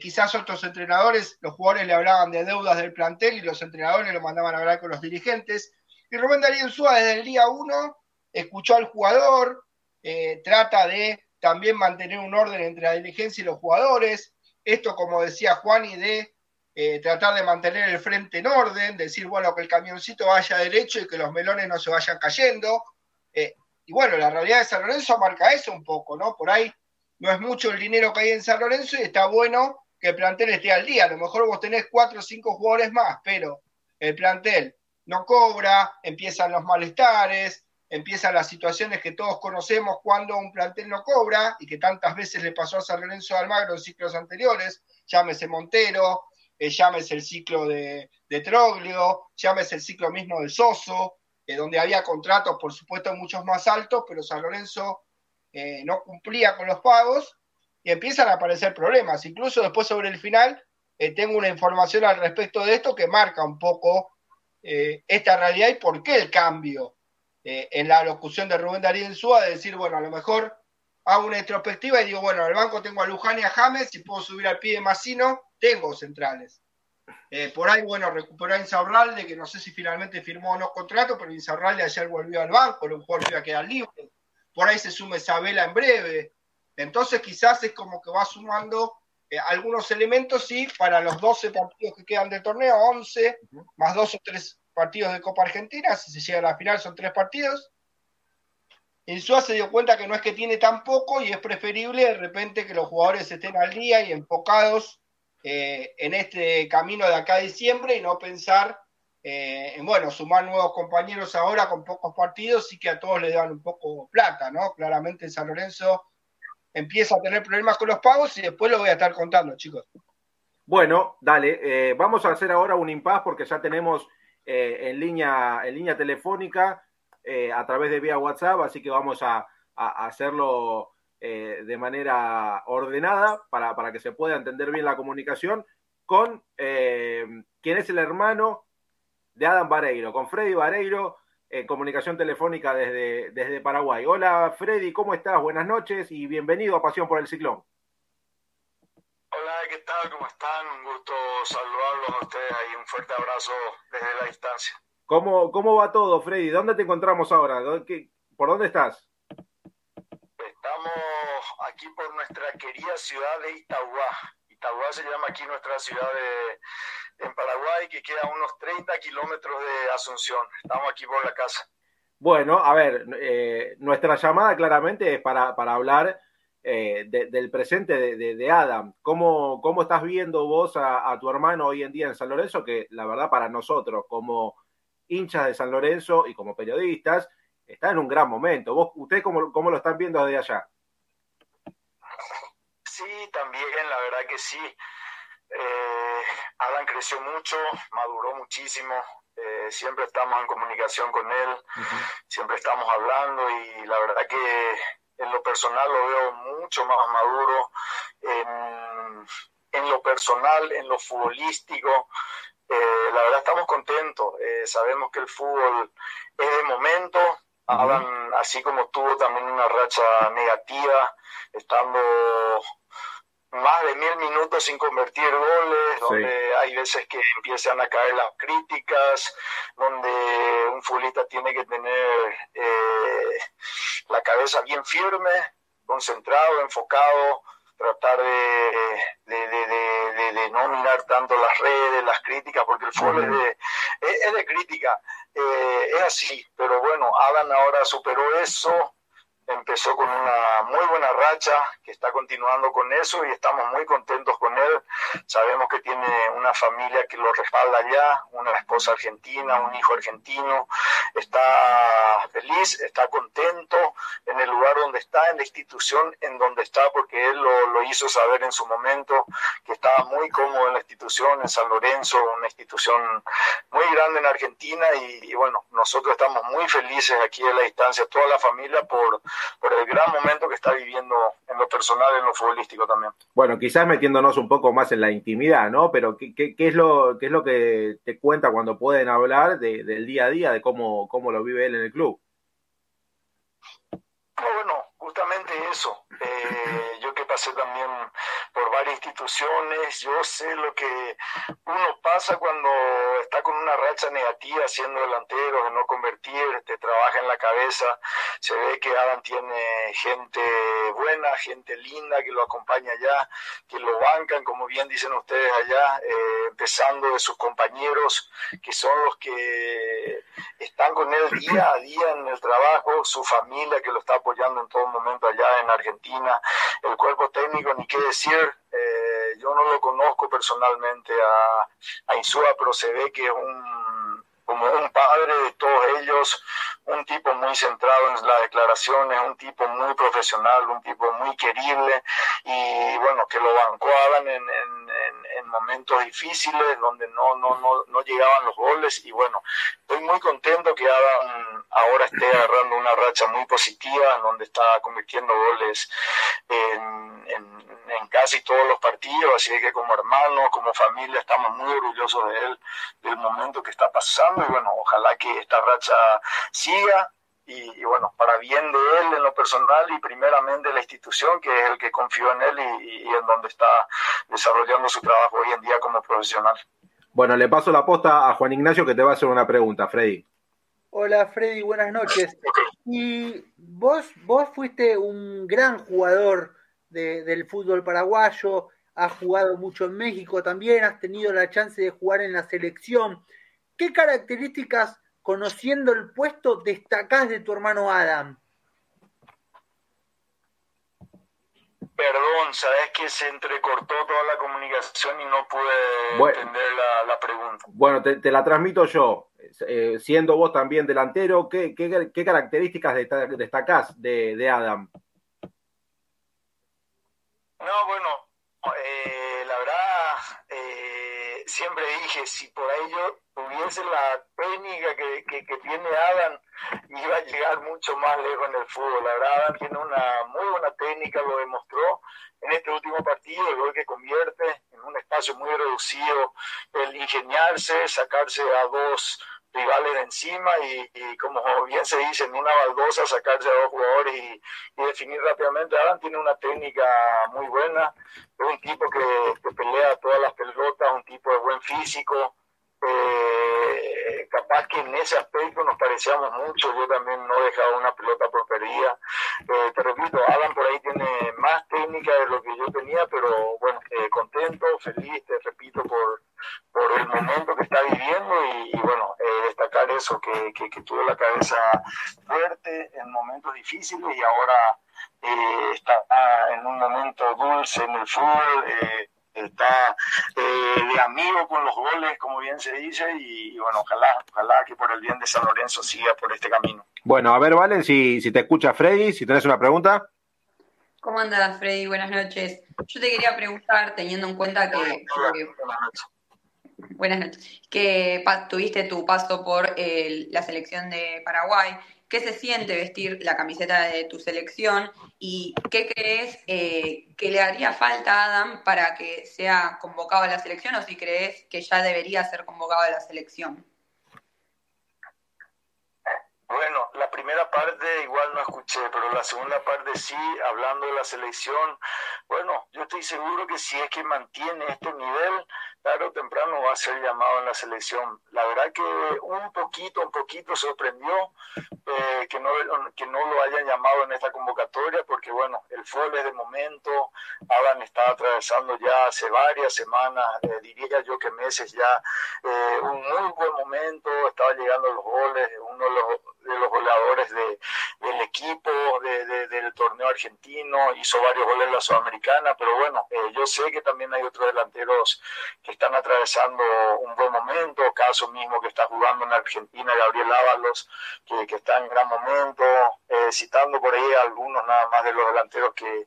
quizás otros entrenadores, los jugadores le hablaban de deudas del plantel y los entrenadores lo mandaban a hablar con los dirigentes. Y Rubén Darío Insúa desde el día uno escuchó al jugador, eh, trata de también mantener un orden entre la dirigencia y los jugadores. Esto, como decía Juan, y de eh, tratar de mantener el frente en orden, decir, bueno, que el camioncito vaya derecho y que los melones no se vayan cayendo. Eh, y bueno, la realidad de San Lorenzo marca eso un poco, ¿no? Por ahí no es mucho el dinero que hay en San Lorenzo y está bueno que el plantel esté al día. A lo mejor vos tenés cuatro o cinco jugadores más, pero el plantel no cobra, empiezan los malestares, empiezan las situaciones que todos conocemos cuando un plantel no cobra y que tantas veces le pasó a San Lorenzo de Almagro en ciclos anteriores, llámese Montero, eh, llámese el ciclo de, Troglio, llámese el ciclo mismo del Soso, eh, donde había contratos, por supuesto, muchos más altos, pero San Lorenzo eh, no cumplía con los pagos y empiezan a aparecer problemas. Incluso después sobre el final tengo una información al respecto de esto que marca un poco eh, esta realidad y por qué el cambio eh, en la locución de Rubén Darío Insúa de decir, bueno, a lo mejor hago una introspectiva y digo, bueno, en el banco tengo a Luján y a James, si puedo subir al pie de Massino, tengo centrales. Eh, por ahí, bueno, recuperó a Insaurralde, que no sé si finalmente firmó o no contrato, pero Insaurralde ayer volvió al banco, jugador que iba a quedar libre. Por ahí se sume Isabela en breve. Entonces quizás es como que va sumando eh, algunos elementos y para los 12 partidos que quedan del torneo, 11, más dos o tres partidos de Copa Argentina, si se llega a la final son tres partidos. Insúa se dio cuenta que no es que tiene tan poco y es preferible de repente que los jugadores estén al día y enfocados eh, en este camino de acá a diciembre y no pensar eh, en, bueno, sumar nuevos compañeros ahora con pocos partidos y que a todos le dan un poco plata, ¿no? Claramente en San Lorenzo empieza a tener problemas con los pagos y después lo voy a estar contando, chicos. Bueno, dale, eh, vamos a hacer ahora un impas porque ya tenemos eh, en, línea, en línea telefónica eh, a través de vía WhatsApp, así que vamos a, hacerlo de manera ordenada para, para, que se pueda entender bien la comunicación con quien es el hermano de Adam Vareiro, con Freddy Vareiro, en comunicación telefónica desde, desde Paraguay. Hola Freddy, ¿cómo estás? Buenas noches y bienvenido a Pasión por el Ciclón. Hola, ¿qué tal? ¿Cómo están? Un gusto saludarlos a ustedes y un fuerte abrazo desde la distancia. ¿Cómo, cómo va todo, Freddy? ¿Dónde te encontramos ahora? ¿Por dónde estás? Estamos aquí por nuestra querida ciudad de Itagua. Itagua se llama aquí nuestra ciudad de, en Paraguay, que queda a unos 30 kilómetros de Asunción. Estamos aquí por la casa. Bueno, a ver, eh, nuestra llamada claramente es para, para hablar eh, del presente de, Adam. ¿Cómo, ¿Cómo, estás viendo vos a, tu hermano hoy en día en San Lorenzo? Que la verdad para nosotros, como hinchas de San Lorenzo y como periodistas, está en un gran momento. ¿Vos, ¿Ustedes cómo, cómo lo están viendo desde allá? Sí, también, la verdad que sí. Eh, Adam creció mucho, maduró muchísimo, eh, siempre estamos en comunicación con él, siempre estamos hablando y la verdad que en lo personal lo veo mucho más maduro, en, lo personal, en lo futbolístico. Eh, la verdad estamos contentos, eh, sabemos que el fútbol es de momento, así como tuvo también una racha negativa, estando más de mil minutos sin convertir goles, donde hay veces que empiezan a caer las críticas, donde un futbolista tiene que tener eh, la cabeza bien firme, concentrado, enfocado, tratar de, de, no mirar tanto las redes, las críticas, porque el fútbol es, de, es, de crítica, eh, es así, pero bueno, Alan ahora superó eso, empezó con una muy buena racha, que está continuando con eso y estamos muy contentos con él. Sabemos que tiene una familia que lo respalda allá, una esposa argentina, un hijo argentino. Está feliz, está contento en el lugar donde está, en la institución en donde está, porque él lo, hizo saber en su momento, que estaba muy cómodo en la institución, en San Lorenzo, una institución muy grande en Argentina y, y bueno, nosotros estamos muy felices aquí en la distancia, toda la familia, por por el gran momento que está viviendo en lo personal, en lo futbolístico también. Bueno, quizás metiéndonos un poco más en la intimidad, ¿no? Pero ¿qué, qué, es, lo, qué es lo que te cuenta cuando pueden hablar del día a día, de cómo, cómo lo vive él en el club? bueno, justamente eso. Eh, yo que pasé también por varias instituciones, yo sé lo que uno pasa cuando está con una racha negativa siendo delantero, de no convertir, te trabaja en la cabeza, se ve que Adam tiene gente buena, gente linda que lo acompaña allá, que lo bancan, como bien dicen ustedes allá, eh, empezando de sus compañeros, que son los que están con él día a día en el trabajo, su familia que lo está apoyando en todo momento allá en Argentina, el cuerpo técnico, ni qué decir, eh, yo no lo conozco personalmente a, a pero se ve que es un, como un padre de todos ellos, un tipo muy centrado en las declaraciones, un tipo muy profesional, un tipo muy querible y bueno, que lo bancó en, en, en, momentos difíciles donde no, no, no, no, llegaban los goles y bueno, estoy muy contento que Adam ahora esté agarrando una racha muy positiva donde está convirtiendo goles en, en casi todos los partidos, así que como hermano, como familia, estamos muy orgullosos de él, del momento que está pasando y bueno, ojalá que esta racha siga y, bueno, para bien de él en lo personal y primeramente la institución, que es el que confió en él y, en donde está desarrollando su trabajo hoy en día como profesional. Bueno, le paso la posta a Juan Ignacio que te va a hacer una pregunta, Freddy. Hola Freddy, buenas noches. Y vos, vos fuiste un gran jugador del fútbol paraguayo, has jugado mucho en México también, has tenido la chance de jugar en la selección. ¿Qué características conociendo el puesto, destacás de tu hermano Adam? Perdón, sabes que se entrecortó toda la comunicación y no pude entender la, pregunta. Bueno, te, la transmito yo. Eh, siendo vos también delantero, ¿qué, qué, características destacás de, de, Adam? No, bueno, eh, la verdad, eh, dije, si por ahí yo tuviese la técnica que, que, tiene Adam, iba a llegar mucho más lejos en el fútbol. La verdad, Adam tiene una muy buena técnica, lo demostró en este último partido, el gol que convierte en un espacio muy reducido, el ingeniarse, sacarse a dos rivales de encima y, como bien se dice, en una baldosa sacarse a dos jugadores y, definir rápidamente. Adam tiene una técnica muy buena, es un tipo que, que pelea todas las pelotas, un tipo de buen físico, eh, capaz que en ese aspecto nos parecíamos mucho, yo también no dejaba una pelota por perdida. Eh, te repito, Alan por ahí tiene más técnica de lo que yo tenía, pero bueno, eh, contento, feliz, te repito, por, por el momento que está viviendo y, bueno, eh, destacar eso, que, que, que, tuvo la cabeza fuerte en momentos difíciles y ahora está en un momento dulce en el fútbol está eh, de amigo con los goles, como bien se dice, y, bueno, ojalá, ojalá que por el bien de San Lorenzo siga por este camino. Bueno, a ver, Valen, si, si te escucha Freddy, si tenés una pregunta. ¿Cómo andas, Freddy? Buenas noches. Yo te quería preguntar, teniendo en cuenta que... buenas noches. Buenas noches. Que tuviste tu paso por la selección de Paraguay qué se siente vestir la camiseta de tu selección y qué crees eh, que le haría falta a Adam para que sea convocado a la selección o si crees que ya debería ser convocado a la selección. Bueno, la primera parte igual no escuché, pero la segunda parte sí, hablando de la selección, bueno, yo estoy seguro que si es que mantiene este nivel, tarde o temprano va a ser llamado en la selección. La verdad que un poquito, un poquito sorprendió eh, que, no, que no lo hayan llamado en esta convocatoria, porque bueno, el fútbol es de momento, Alan está atravesando ya hace varias semanas, eh, diría yo que meses ya, eh, un muy buen momento, estaba llegando los goles, uno de los de los goleadores de, del equipo de, del torneo argentino, hizo varios goles en la Sudamericana, pero bueno, eh, yo sé que también hay otros delanteros que están atravesando un buen momento, caso mismo que está jugando en Argentina, Gabriel Ábalos, que, que está en gran momento, eh, citando por ahí algunos nada más de los delanteros que,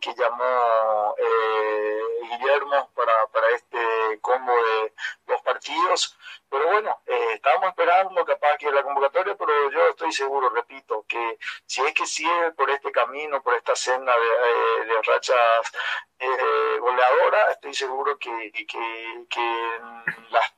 que, llamó eh, Guillermo para, para este combo de dos partidos. Pero bueno, eh, estábamos esperando capaz que la convocatoria, pero yo estoy seguro, repito, que si es que sigue por este camino, por esta senda de, de rachas goleadoras, estoy seguro que, que, que las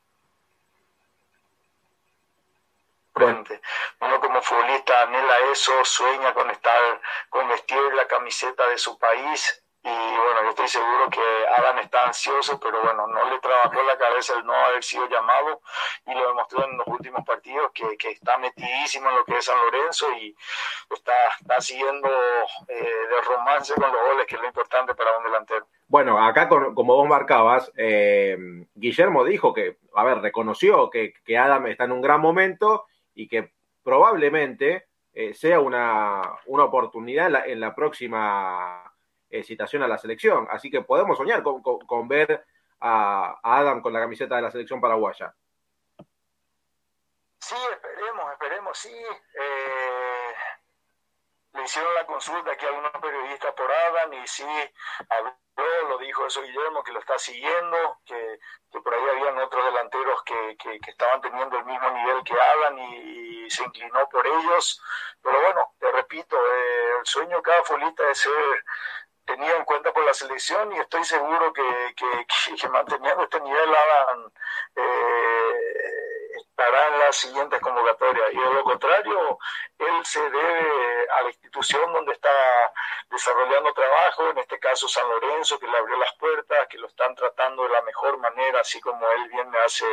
uno como futbolista anhela eso, sueña con estar, con vestir la camiseta de su país. Y bueno, yo estoy seguro que Adam está ansioso, pero bueno, no le trabajó la cabeza el no haber sido llamado y lo demostró en los últimos partidos que, que está metidísimo en lo que es San Lorenzo y está, está siguiendo eh, de romance con los goles, que es lo importante para un delantero. Bueno, acá como vos marcabas, eh, Guillermo dijo que, a ver, reconoció que, que Adam está en un gran momento y que probablemente eh, sea una, una oportunidad en la, en la próxima eh, citación a la selección. Así que podemos soñar con, con, ver a, Adam con la camiseta de la selección paraguaya. Sí, esperemos, esperemos, sí. Eh, le hicieron la consulta aquí a algunos periodistas por Adam y sí, habló, lo dijo eso Guillermo, que lo está siguiendo, que, por ahí habían otros delanteros que, que, estaban teniendo el mismo nivel que Adam y, se inclinó por ellos. Pero bueno, te repito, eh, el sueño cada futbolista es ser tenido en cuenta por la selección y estoy seguro que, que, manteniendo este nivel Adam eh, estará en las siguientes convocatorias. Y de lo contrario, él se debe a la institución donde está desarrollando trabajo, en este caso San Lorenzo, que le abrió las puertas, que lo están tratando de la mejor manera, así como él bien me hace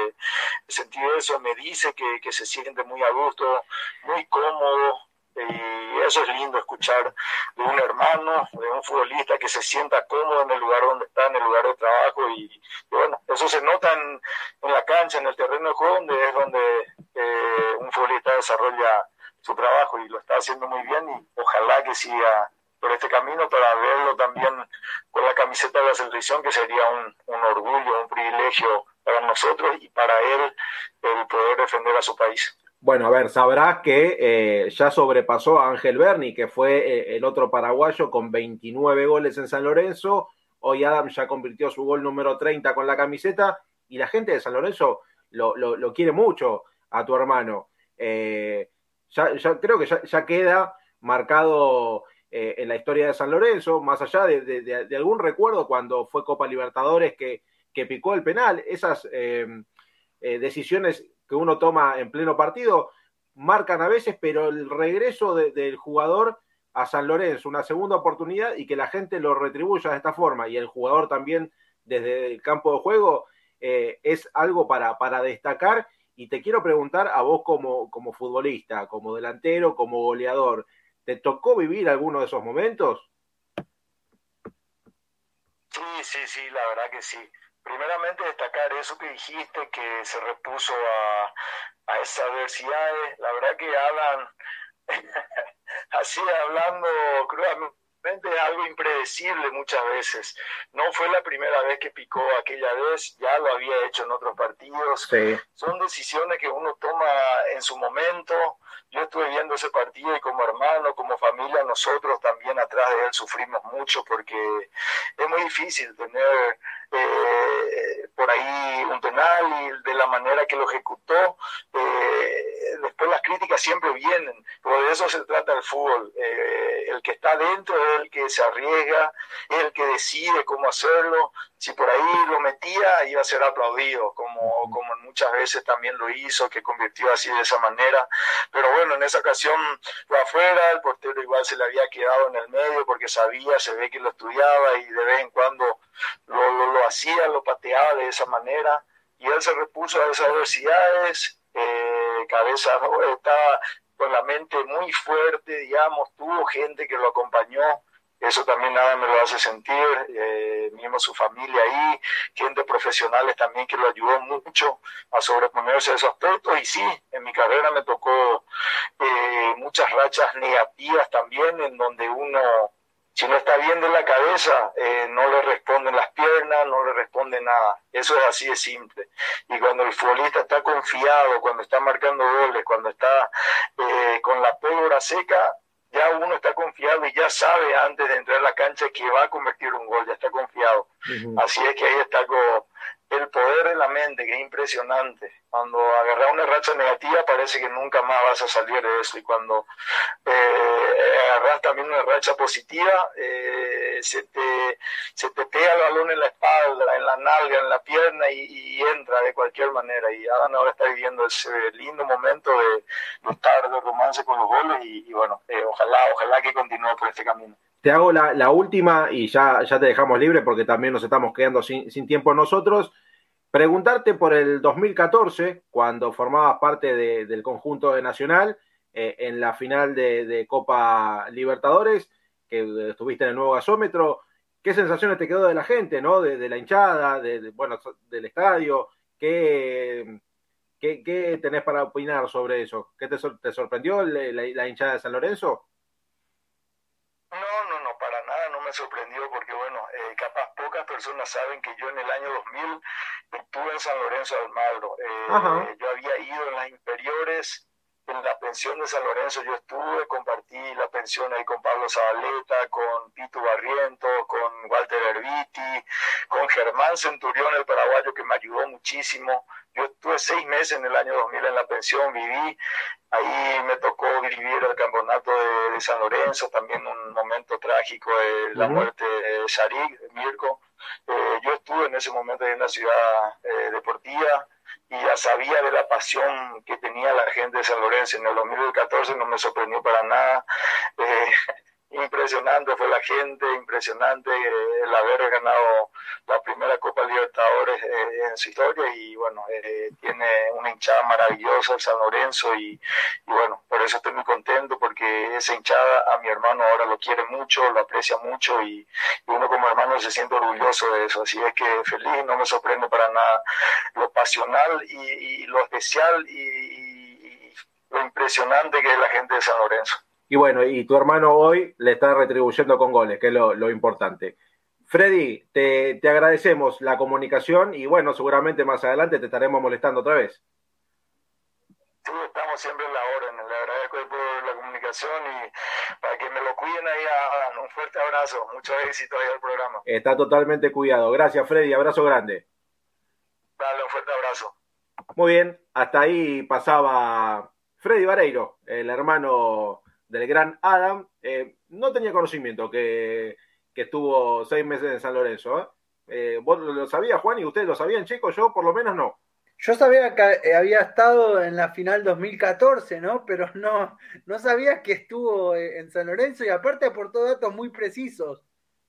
sentir eso, me dice que, que se siente muy a gusto, muy cómodo, y eso es lindo escuchar de un hermano, de un futbolista que se sienta cómodo en el lugar donde está, en el lugar de trabajo. Y, bueno, eso se nota en, la cancha, en el terreno de juego, donde es donde eh, un futbolista desarrolla su trabajo y lo está haciendo muy bien. Y ojalá que siga por este camino para verlo también con la camiseta de la selección, que sería un, un orgullo, un privilegio para nosotros y para él el poder defender a su país. Bueno, a ver, sabrás que eh, ya sobrepasó a Ángel Berni, que fue eh, el otro paraguayo con 29 goles en San Lorenzo. Hoy Adam ya convirtió su gol número 30 con la camiseta y la gente de San Lorenzo lo, lo, quiere mucho a tu hermano. Eh, ya, creo que ya, queda marcado en la historia de San Lorenzo, más allá de, algún recuerdo cuando fue Copa Libertadores que, que picó el penal, esas decisiones que uno toma en pleno partido marcan a veces, pero el regreso del jugador a San Lorenzo, una segunda oportunidad y que la gente lo retribuya de esta forma y el jugador también desde el campo de juego eh, es algo para, para destacar. Y te quiero preguntar a vos como, como futbolista, como delantero, como goleador, ¿te tocó vivir alguno de esos momentos? Sí, sí, sí, la verdad que sí. Primeramente destacar eso que dijiste, que se repuso a, a esas adversidades. La verdad que Alan así hablando crudamente, algo impredecible muchas veces. No fue la primera vez que picó aquella vez, ya lo había hecho en otros partidos. Son decisiones que uno toma en su momento. Yo estuve viendo ese partido y como hermano, como familia, nosotros también atrás de él sufrimos mucho porque es muy difícil tener eh, por ahí un penal y de la manera que lo ejecutó. Eh, después las críticas siempre vienen, pero de eso se trata el fútbol. Eh, el que está dentro es el que se arriesga, es el que decide cómo hacerlo. Si por ahí lo metía, iba a ser aplaudido, como, como muchas veces también lo hizo, que convirtió así de esa manera. Pero bueno, en esa ocasión fue afuera, el portero igual se le había quedado en el medio porque sabía, se ve que lo estudiaba y de vez en cuando lo, lo, hacía, lo pateaba de esa manera. Y él se repuso a esas adversidades, eh, cabeza estaba con la mente muy fuerte, digamos, tuvo gente que lo acompañó, eso también nada me lo hace sentir, eh, mismo su familia ahí, gente profesionales también que lo ayudó mucho a sobreponerse a esos aspectos y sí, en mi carrera me tocó eh, muchas rachas negativas también en donde uno si no está bien de la cabeza, eh, no le responden las piernas, no le responde nada. Eso es así de simple. Y cuando el futbolista está confiado, cuando está marcando goles, cuando está eh, con la pólvora seca, ya uno está confiado y ya sabe antes de entrar a la cancha que va a convertir un gol, ya está confiado. Así es que ahí está el poder de la mente, que es impresionante. Cuando agarras una racha negativa parece que nunca más vas a salir de eso. Y cuando eh, agarras también una racha positiva, eh, se, te, se te pega el balón en la espalda, nalga, en la pierna y, entra de cualquier manera. Y Adam ahora está viviendo ese lindo momento de estar de romance con los goles y, bueno, eh, ojalá, ojalá que continúe por este camino te hago la, última y ya, ya te dejamos libre porque también nos estamos quedando sin, tiempo nosotros. Preguntarte por el 2014, cuando formabas parte del conjunto de Nacional eh, en la final de, Copa Libertadores, que estuviste en el nuevo gasómetro, ¿qué sensaciones te quedó de la gente, ¿no? de, la hinchada, de, bueno, del estadio? ¿Qué, qué, tenés para opinar sobre eso? ¿Qué te, te sorprendió la hinchada de San Lorenzo? No, no, no, para nada no me sorprendió porque, bueno, eh, capaz pocas personas saben que yo en el año 2000 estuve en San Lorenzo de Almagro. Eh, yo había ido en las inferiores, en la pensión de San Lorenzo yo estuve, compartí la pensión ahí con Pablo Zabaleta, con Pito Barriento, con Walter Herbiti, con Germán Centurión, el paraguayo, que me ayudó muchísimo. Yo estuve seis meses en el año 2000 en la pensión, viví Ahí me tocó vivir el campeonato de, San Lorenzo, también un momento trágico de la muerte de Sharik, de Mirko. Eh, yo estuve en ese momento en una ciudad eh, deportiva y ya sabía de la pasión que tenía la gente de San Lorenzo. En el 2014 no me sorprendió para nada. Eh, impresionante fue la gente, impresionante el haber ganado la primera Copa Libertadores eh, en su historia y bueno, eh, tiene una hinchada maravillosa el San Lorenzo y, bueno, por eso estoy muy contento porque esa hinchada a mi hermano ahora lo quiere mucho, lo aprecia mucho y, uno como hermano se siente orgulloso de eso, así es que feliz, no me sorprende para nada lo pasional y, lo especial y lo impresionante que es la gente de San Lorenzo. Y bueno, y tu hermano hoy le está retribuyendo con goles, que es lo, importante. Freddy, te, agradecemos la comunicación y bueno, seguramente más adelante te estaremos molestando otra vez. Sí, estamos siempre en la orden. Le agradezco por la comunicación y para que me lo cuiden ahí, a, un fuerte abrazo. Mucho éxito ahí al programa. Está totalmente cuidado. Gracias, Freddy. Abrazo grande. Dale, Muy bien, hasta ahí pasaba Freddy Vareiro, el hermano del gran Adam. Eh, no tenía conocimiento que, estuvo seis meses en San Lorenzo. ¿eh? Eh, ¿Vos lo sabías, Juan? ¿Y ustedes lo sabían, chicos? Yo por lo menos no. Yo sabía que había estado en la final 2014, ¿no? Pero no, no sabía que estuvo en San Lorenzo y aparte aportó datos muy precisos.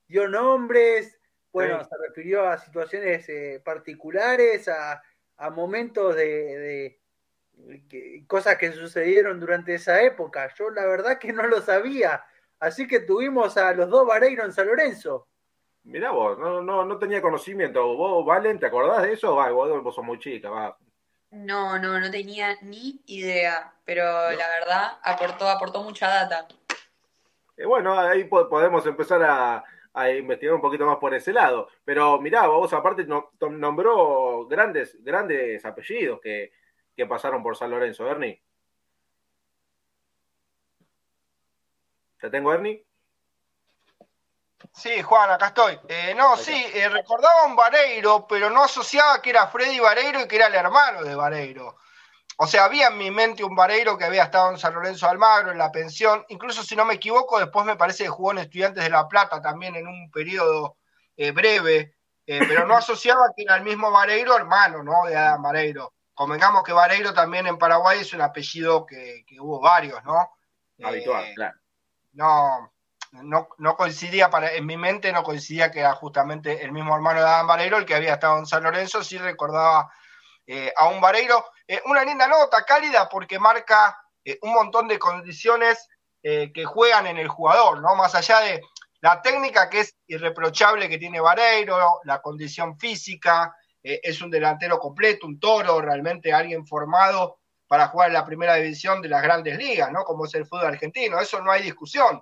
Dio nombres, bueno, se refirió a situaciones particulares, a, momentos de, cosas que sucedieron durante esa época. Yo la verdad que no lo sabía. Así que tuvimos a los dos Vareiro en San Lorenzo. Mirá vos, no, no, no tenía conocimiento. Vos, Valen, ¿te acordás de eso? Va, vos, sos muy chica, va. No, no, no tenía ni idea, pero la verdad aportó, aportó mucha data. Eh, bueno, ahí podemos empezar a, a, investigar un poquito más por ese lado. Pero mirá, vos aparte nombró grandes, grandes apellidos que, que pasaron por San Lorenzo, Ernie. ¿Te tengo, Ernie? Sí, Juan, acá estoy. Eh, no, sí, eh, recordaba un Vareiro, pero no asociaba que era Freddy Vareiro y que era el hermano de Vareiro. O sea, había en mi mente un Vareiro que había estado en San Lorenzo Almagro, en la pensión. Incluso si no me equivoco, después me parece que jugó en Estudiantes de La Plata también en un periodo eh, breve. pero no asociaba que era el mismo Vareiro, hermano, ¿no? De Adam Vareiro. Convengamos que Vareiro también en Paraguay es un apellido que, hubo varios, ¿no? Habitual, claro. No, no, no, coincidía, para, en mi mente no coincidía que era justamente el mismo hermano de Adam Vareiro el que había estado en San Lorenzo, sí recordaba eh, a un Vareiro. Eh, una linda nota, cálida, porque marca eh, un montón de condiciones que juegan en el jugador, ¿no? Más allá de la técnica que es irreprochable que tiene Vareiro, la condición física, es un delantero completo, un toro, realmente alguien formado para jugar en la primera división de las grandes ligas, ¿no? Como es el fútbol argentino, eso no hay discusión.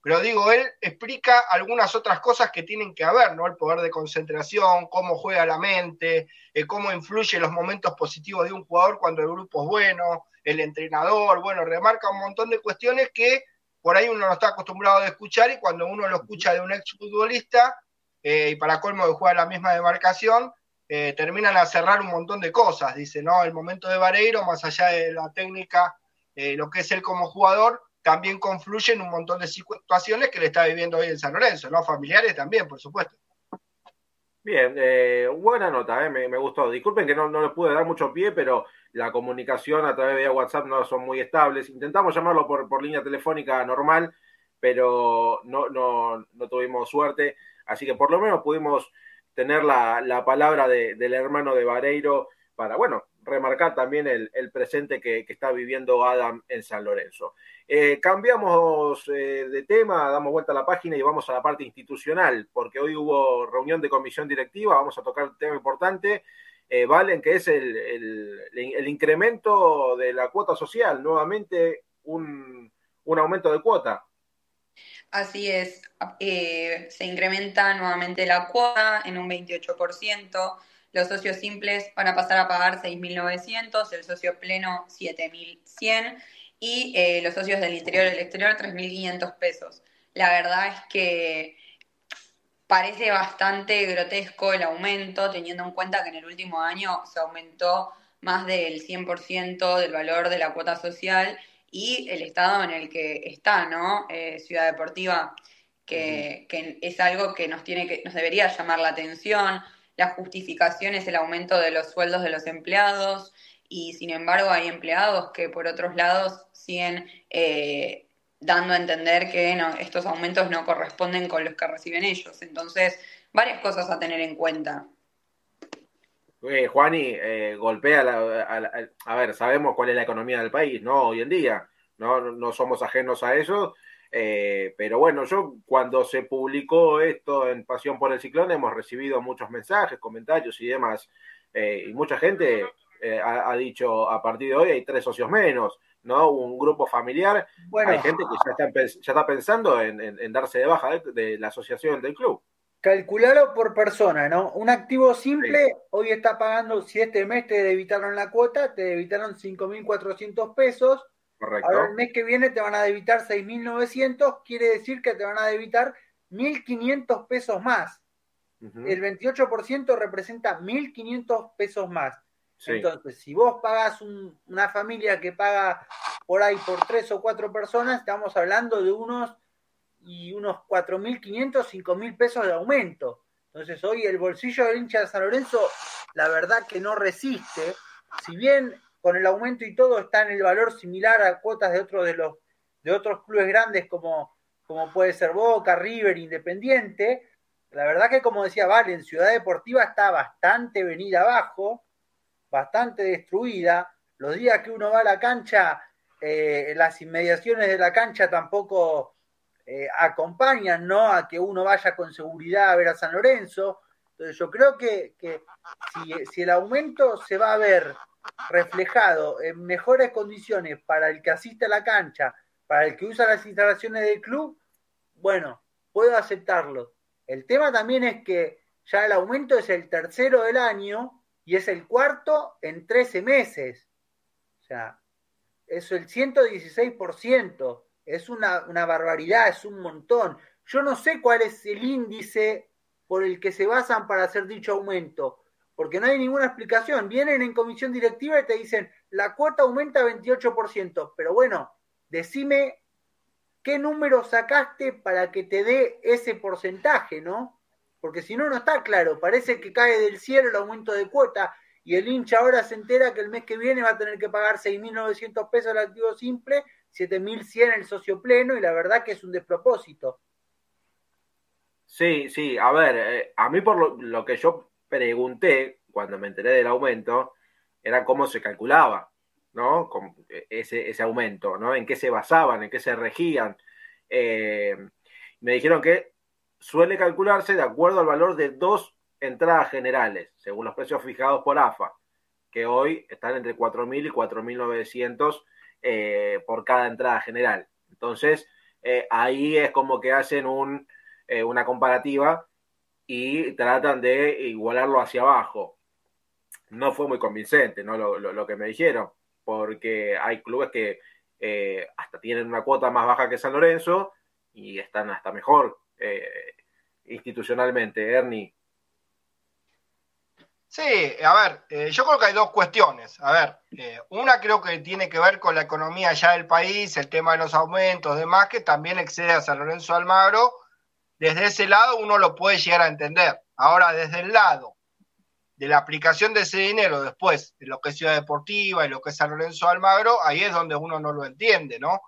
Pero digo, él explica algunas otras cosas que tienen que haber, ¿no? El poder de concentración, cómo juega la mente, eh, cómo influye los momentos positivos de un jugador cuando el grupo es bueno, el entrenador, bueno, remarca un montón de cuestiones que por ahí uno no está acostumbrado a escuchar y cuando uno lo escucha de un exfutbolista eh, y para colmo de jugar la misma demarcación, eh, terminan a cerrar un montón de cosas. Dice, ¿no? El momento de Vareiro, más allá de la técnica, eh, lo que es él como jugador, también confluye en un montón de situaciones que le está viviendo hoy en San Lorenzo, ¿no? Familiares también, por supuesto. Bien, eh, buena nota, eh, me, gustó. Disculpen que no, no le pude dar mucho pie, pero la comunicación a través de WhatsApp no son muy estables. Intentamos llamarlo por, por línea telefónica normal, pero no, no, no tuvimos suerte. Así que por lo menos pudimos tener la, la palabra de, del hermano de Vareiro para, bueno, remarcar también el, presente que, está viviendo Adam en San Lorenzo. Eh, cambiamos eh, de tema, damos vuelta a la página y vamos a la parte institucional, porque hoy hubo reunión de comisión directiva, vamos a tocar un tema importante, eh, Valen, que es el, el, incremento de la cuota social, nuevamente un, un aumento de cuota. Así es, se incrementa nuevamente la cuota en un 28%. Los socios simples van a pasar a pagar 6.900, el socio pleno 7.100 y eh, los socios del interior y del exterior 3.500 pesos. La verdad es que parece bastante grotesco el aumento, teniendo en cuenta que en el último año se aumentó más del 100% del valor de la cuota social y el estado en el que está, ¿no? Eh, Ciudad Deportiva, que, que, es algo que nos tiene que, nos debería llamar la atención la justificación es el aumento de los sueldos de los empleados y sin embargo hay empleados que por otros lados siguen eh, dando a entender que estos aumentos no corresponden con los que reciben ellos. Entonces, varias cosas a tener en cuenta. Eh, Juani, eh, golpea a, ver, sabemos cuál es la economía del país, ¿no? Hoy en día, no, no somos ajenos a eso eh, pero bueno, yo cuando se publicó esto en Pasión por el Ciclón hemos recibido muchos mensajes, comentarios y demás. Eh, y mucha gente ha, dicho, a partir de hoy hay tres socios menos, ¿no? Un grupo familiar. hay gente que ya está, ya está pensando en, darse de baja de, la asociación del club. Calcularlo por persona, ¿no? Un activo simple hoy está pagando, si este mes te debitaron la cuota, te debitaron 5.400 pesos Ahora el mes que viene te van a debitar 6.900, quiere decir que te van a debitar 1.500 pesos más. El 28% representa 1.500 pesos más. Entonces, si vos pagás una familia que paga por ahí por tres o cuatro personas, estamos hablando de unos y unos 4.500, 5.000 pesos de aumento. Entonces, hoy el bolsillo del hincha de San Lorenzo, la verdad que no resiste. Si bien con el aumento y todo está en el valor similar a cuotas de otros de los de otros clubes grandes como, como puede ser Boca, River, Independiente, la verdad que como decía Valen, Ciudad Deportiva está bastante venida abajo, bastante destruida. Los días que uno va a la cancha, eh, las inmediaciones de la cancha tampoco eh, acompañan ¿no? a que uno vaya con seguridad a ver a San Lorenzo. Entonces yo creo que, si, si, el aumento se va a ver reflejado en mejores condiciones para el que asiste a la cancha, para el que usa las instalaciones del club, bueno, puedo aceptarlo. El tema también es que ya el aumento es el tercero del año y es el cuarto en 13 meses. O sea, es el 116%. Es una, una barbaridad, es un montón. Yo no sé cuál es el índice por el que se basan para hacer dicho aumento, porque no hay ninguna explicación. Vienen en comisión directiva y te dicen, la cuota aumenta 28%, pero bueno, decime qué número sacaste para que te dé ese porcentaje, ¿no? porque si no, no está claro. Parece que cae del cielo el aumento de cuota y el hincha ahora se entera que el mes que viene va a tener que pagar 6.900 pesos el activo simple, 7.100 el socio pleno y la verdad que es un despropósito. Sí, sí, a ver, eh, a mí por lo, que yo pregunté cuando me enteré del aumento, era cómo se calculaba, ¿no? Eh, ese, ese aumento, ¿no? En qué se basaban, en qué se regían. Eh, me dijeron que suele calcularse de acuerdo al valor de dos entradas generales, según los precios fijados por AFA, que hoy están entre 4.000 y 4.900 eh, por cada entrada general. Entonces, eh, ahí es como que hacen eh, una comparativa y tratan de igualarlo hacia abajo. No fue muy convincente ¿no? lo, que me dijeron, porque hay clubes que hasta tienen una cuota más baja que San Lorenzo y están hasta mejor institucionalmente, Ernie. Sí, a ver, eh, yo creo que hay dos cuestiones. A ver, eh, una creo que tiene que ver con la economía ya del país, el tema de los aumentos, demás, que también excede a San Lorenzo Almagro. Desde ese lado uno lo puede llegar a entender. Ahora, desde el lado de la aplicación de ese dinero después, de lo que es Ciudad Deportiva y lo que es San Lorenzo Almagro, ahí es donde uno no lo entiende, ¿no?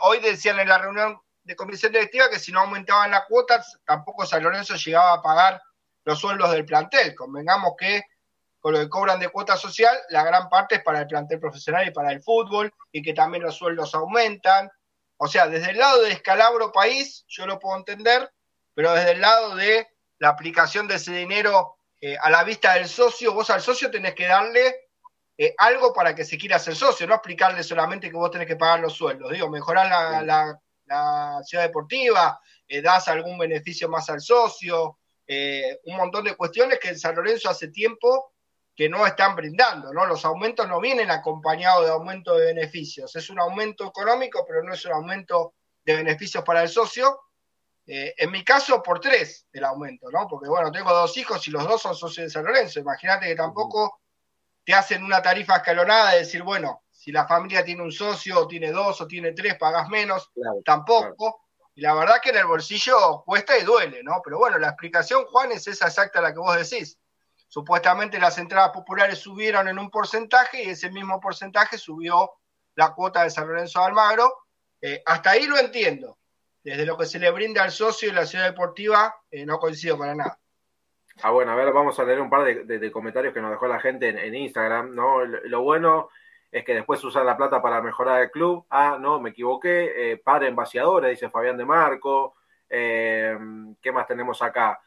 hoy decían en la reunión de comisión directiva que si no aumentaban las cuotas, tampoco San Lorenzo llegaba a pagar los sueldos del plantel. Convengamos que con lo que cobran de cuota social, la gran parte es para el plantel profesional y para el fútbol, y que también los sueldos aumentan. O sea, desde el lado de escalabro país, yo lo puedo entender, pero desde el lado de la aplicación de ese dinero eh, a la vista del socio, vos al socio tenés que darle eh, algo para que se quiera ser socio, no explicarle solamente que vos tenés que pagar los sueldos. Digo, mejorar la la ciudad deportiva, eh, das algún beneficio más al socio, eh, un montón de cuestiones que en San Lorenzo hace tiempo que no están brindando, ¿no? Los aumentos no vienen acompañados de aumento de beneficios, es un aumento económico, pero no es un aumento de beneficios para el socio. Eh, en mi caso, por tres el aumento, ¿no? Porque, bueno, tengo dos hijos y los dos son socios de San Lorenzo. Imagínate que tampoco te hacen una tarifa escalonada de decir, bueno, si la familia tiene un socio, o tiene dos, o tiene tres, pagas menos, tampoco. Y la verdad que en el bolsillo cuesta y duele, ¿no? Pero bueno, la explicación, Juan, es esa exacta la que vos decís. Supuestamente las entradas populares subieron en un porcentaje y ese mismo porcentaje subió la cuota de San Lorenzo de Almagro. Eh, hasta ahí lo entiendo. Desde lo que se le brinda al socio y la ciudad deportiva, eh, no coincido para nada. Ah, bueno, a ver, vamos a leer un par de, comentarios que nos dejó la gente en, Instagram, ¿no? lo, bueno es que después usan la plata para mejorar el club. Ah, no, me equivoqué. Eh, en vaciadores, dice Fabián de Marco. Eh, ¿Qué más tenemos acá?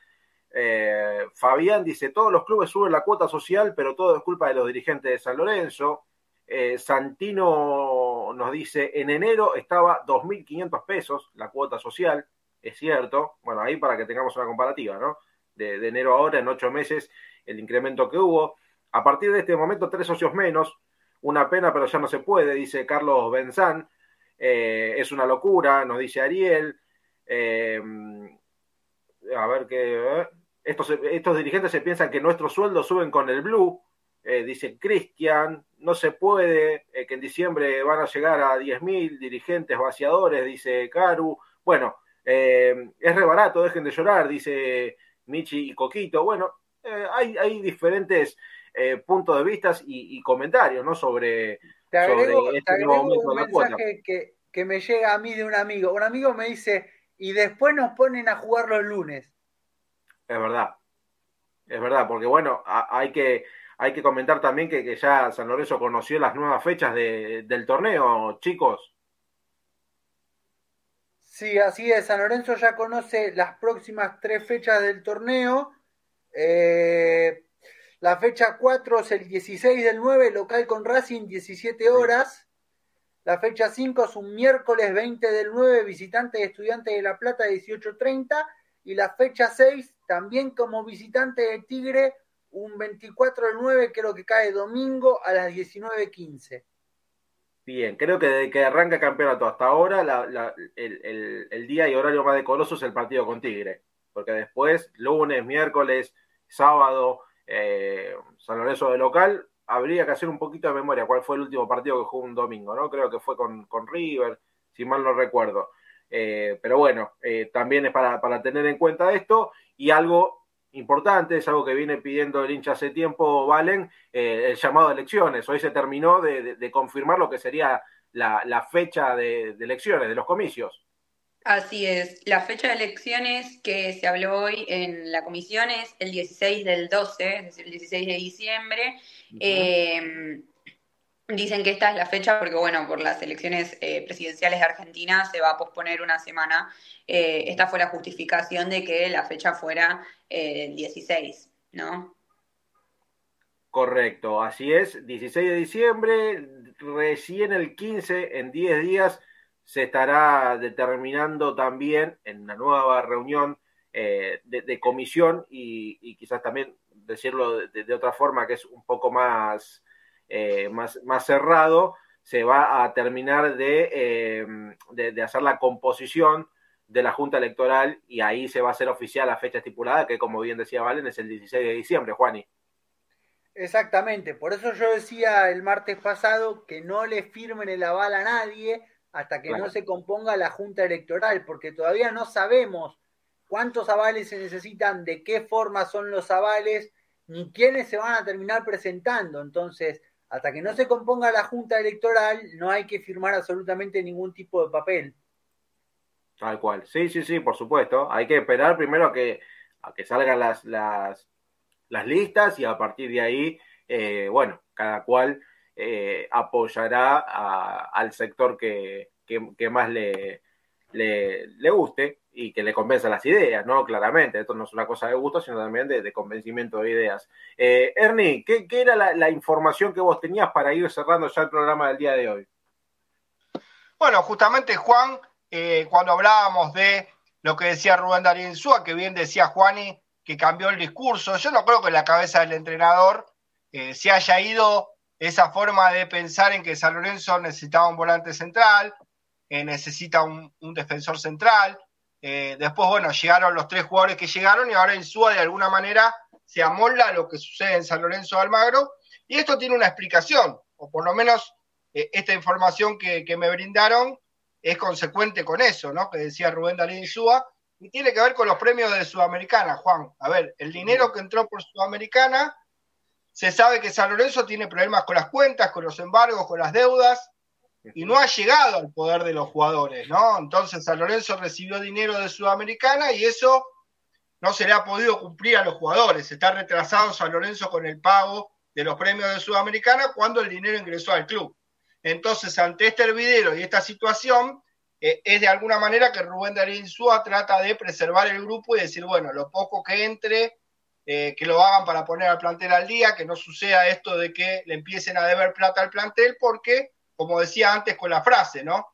Eh, Fabián dice, todos los clubes suben la cuota social, pero todo es culpa de los dirigentes de San Lorenzo. Eh, Santino nos dice, en enero estaba 2.500 pesos la cuota social, es cierto. Bueno, ahí para que tengamos una comparativa, ¿no? De, de enero a ahora, en ocho meses, el incremento que hubo. A partir de este momento, tres socios menos, una pena, pero ya no se puede, dice Carlos Benzán. Eh, es una locura, nos dice Ariel. Eh, a ver qué. Estos, estos dirigentes se piensan que nuestros sueldos suben con el blue. eh, dice Cristian, no se puede, eh, que en diciembre van a llegar a 10.000 dirigentes vaciadores, dice Caru. Bueno, eh, es re barato, dejen de llorar, dice Michi y Coquito. Bueno, hay, hay, diferentes puntos de vista y, comentarios ¿no? sobre, te agrego, este un mensaje que, que me llega a mí de un amigo. Un amigo me dice, y después nos ponen a jugar los lunes. Es verdad, es verdad, porque bueno, hay que hay que comentar también que, ya San Lorenzo conoció las nuevas fechas del torneo, chicos. Sí, así es. San Lorenzo ya conoce las próximas tres fechas del torneo. Eh, la fecha 4 es el 16 del 9, local con Racing, 17 horas. La fecha 5 es un miércoles 20 del 9, visitante de Estudiantes de La Plata, 18.30. Y la fecha 6, también como visitante de Tigre, un 24 del 9, creo que cae domingo a las 19.15. Bien, creo que desde que arranca el campeonato hasta ahora, el, día y horario más decoroso es el partido con Tigre, porque después, lunes, miércoles, sábado, eh, San Lorenzo de local, habría que hacer un poquito de memoria cuál fue el último partido que jugó un domingo, ¿no? Creo que fue con, River, si mal no recuerdo. Eh, pero bueno, eh, también es para, para tener en cuenta esto y algo importante, es algo que viene pidiendo el hincha hace tiempo, Valen, eh, el llamado a elecciones. Hoy se terminó de, confirmar lo que sería la, fecha de, elecciones, de los comicios. Así es, la fecha de elecciones que se habló hoy en la comisión es el 16 del 12, es decir, el 16 de diciembre. Dicen que esta es la fecha porque, bueno, por las elecciones eh, presidenciales de Argentina se va a posponer una semana. Eh, esta fue la justificación de que la fecha fuera eh, el 16, ¿no? Correcto, así es. 16 de diciembre, recién el 15, en 10 días, se estará determinando también en una nueva reunión de, comisión y, quizás también decirlo de otra forma que es un poco más eh, más, más cerrado, se va a terminar eh, de, de, hacer la composición de la Junta Electoral y ahí se va a hacer oficial la fecha estipulada, que como bien decía Valen, es el 16 de diciembre, Juani. Exactamente, por eso yo decía el martes pasado que no le firmen el aval a nadie hasta que no se componga la Junta Electoral, porque todavía no sabemos cuántos avales se necesitan, de qué forma son los avales, ni quiénes se van a terminar presentando. Entonces, hasta que no se componga la Junta Electoral, no hay que firmar absolutamente ningún tipo de papel. Tal cual. Sí, sí, sí, por supuesto. Hay que esperar primero a que, a que salgan las, las, las listas y a partir de ahí, eh, bueno, cada cual eh, apoyará al sector que, más le, le, guste y que le convenza las ideas, ¿no? Claramente, esto no es una cosa de gusto, sino también de, convencimiento de ideas. Eh, Ernie, ¿qué, era la, información que vos tenías para ir cerrando ya el programa del día de hoy? Bueno, justamente Juan, eh, cuando hablábamos de lo que decía Rubén Darín que bien decía Juani, que cambió el discurso, yo no creo que la cabeza del entrenador se haya ido esa forma de pensar en que San Lorenzo necesitaba un volante central, necesita un defensor central, eh, después, bueno, llegaron los tres jugadores que llegaron y ahora Insúa de alguna manera se amolda lo que sucede en San Lorenzo de Almagro. Y esto tiene una explicación, o por lo menos eh, esta información que, me brindaron es consecuente con eso, ¿no? Que decía Rubén Darín Insúa, y tiene que ver con los premios de Sudamericana, Juan. A ver, el dinero que entró por Sudamericana, se sabe que San Lorenzo tiene problemas con las cuentas, con los embargos, con las deudas, y no ha llegado al poder de los jugadores, ¿no? Entonces San Lorenzo recibió dinero de Sudamericana y eso no se le ha podido cumplir a los jugadores. Está retrasado San Lorenzo con el pago de los premios de Sudamericana cuando el dinero ingresó al club. Entonces, ante este hervidero y esta situación, eh, es de alguna manera que Rubén Darín Súa trata de preservar el grupo y decir, bueno, lo poco que entre, eh, que lo hagan para poner al plantel al día, que no suceda esto de que le empiecen a deber plata al plantel, porque como decía antes con la frase, ¿no?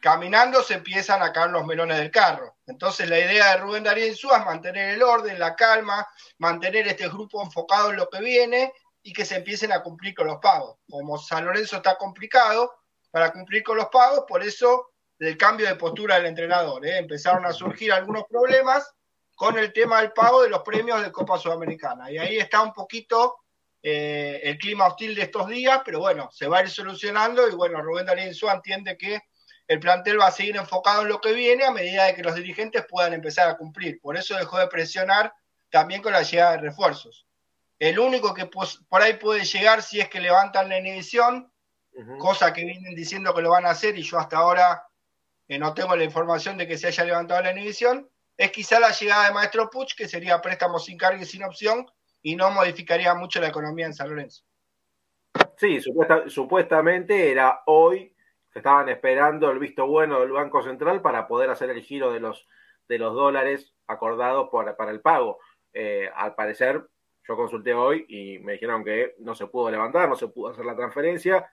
Caminando se empiezan a caer los melones del carro. Entonces la idea de Rubén Darío Insúa es mantener el orden, la calma, mantener este grupo enfocado en lo que viene y que se empiecen a cumplir con los pagos. Como San Lorenzo está complicado para cumplir con los pagos, por eso el cambio de postura del entrenador. ¿eh? Empezaron a surgir algunos problemas con el tema del pago de los premios de Copa Sudamericana. Y ahí está un poquito eh, el clima hostil de estos días, pero bueno, se va a ir solucionando y bueno, Rubén Darío entiende que el plantel va a seguir enfocado en lo que viene a medida de que los dirigentes puedan empezar a cumplir. Por eso dejó de presionar también con la llegada de refuerzos. El único que por ahí puede llegar si es que levantan la inhibición, cosa que vienen diciendo que lo van a hacer y yo hasta ahora eh, no tengo la información de que se haya levantado la inhibición, es quizá la llegada de Maestro Puch, que sería préstamo sin carga y sin opción y no modificaría mucho la economía en San Lorenzo. Sí, supuestamente era hoy estaban esperando el visto bueno del Banco Central para poder hacer el giro de los, de los dólares acordados para el pago. Eh, al parecer, yo consulté hoy y me dijeron que no se pudo levantar, no se pudo hacer la transferencia.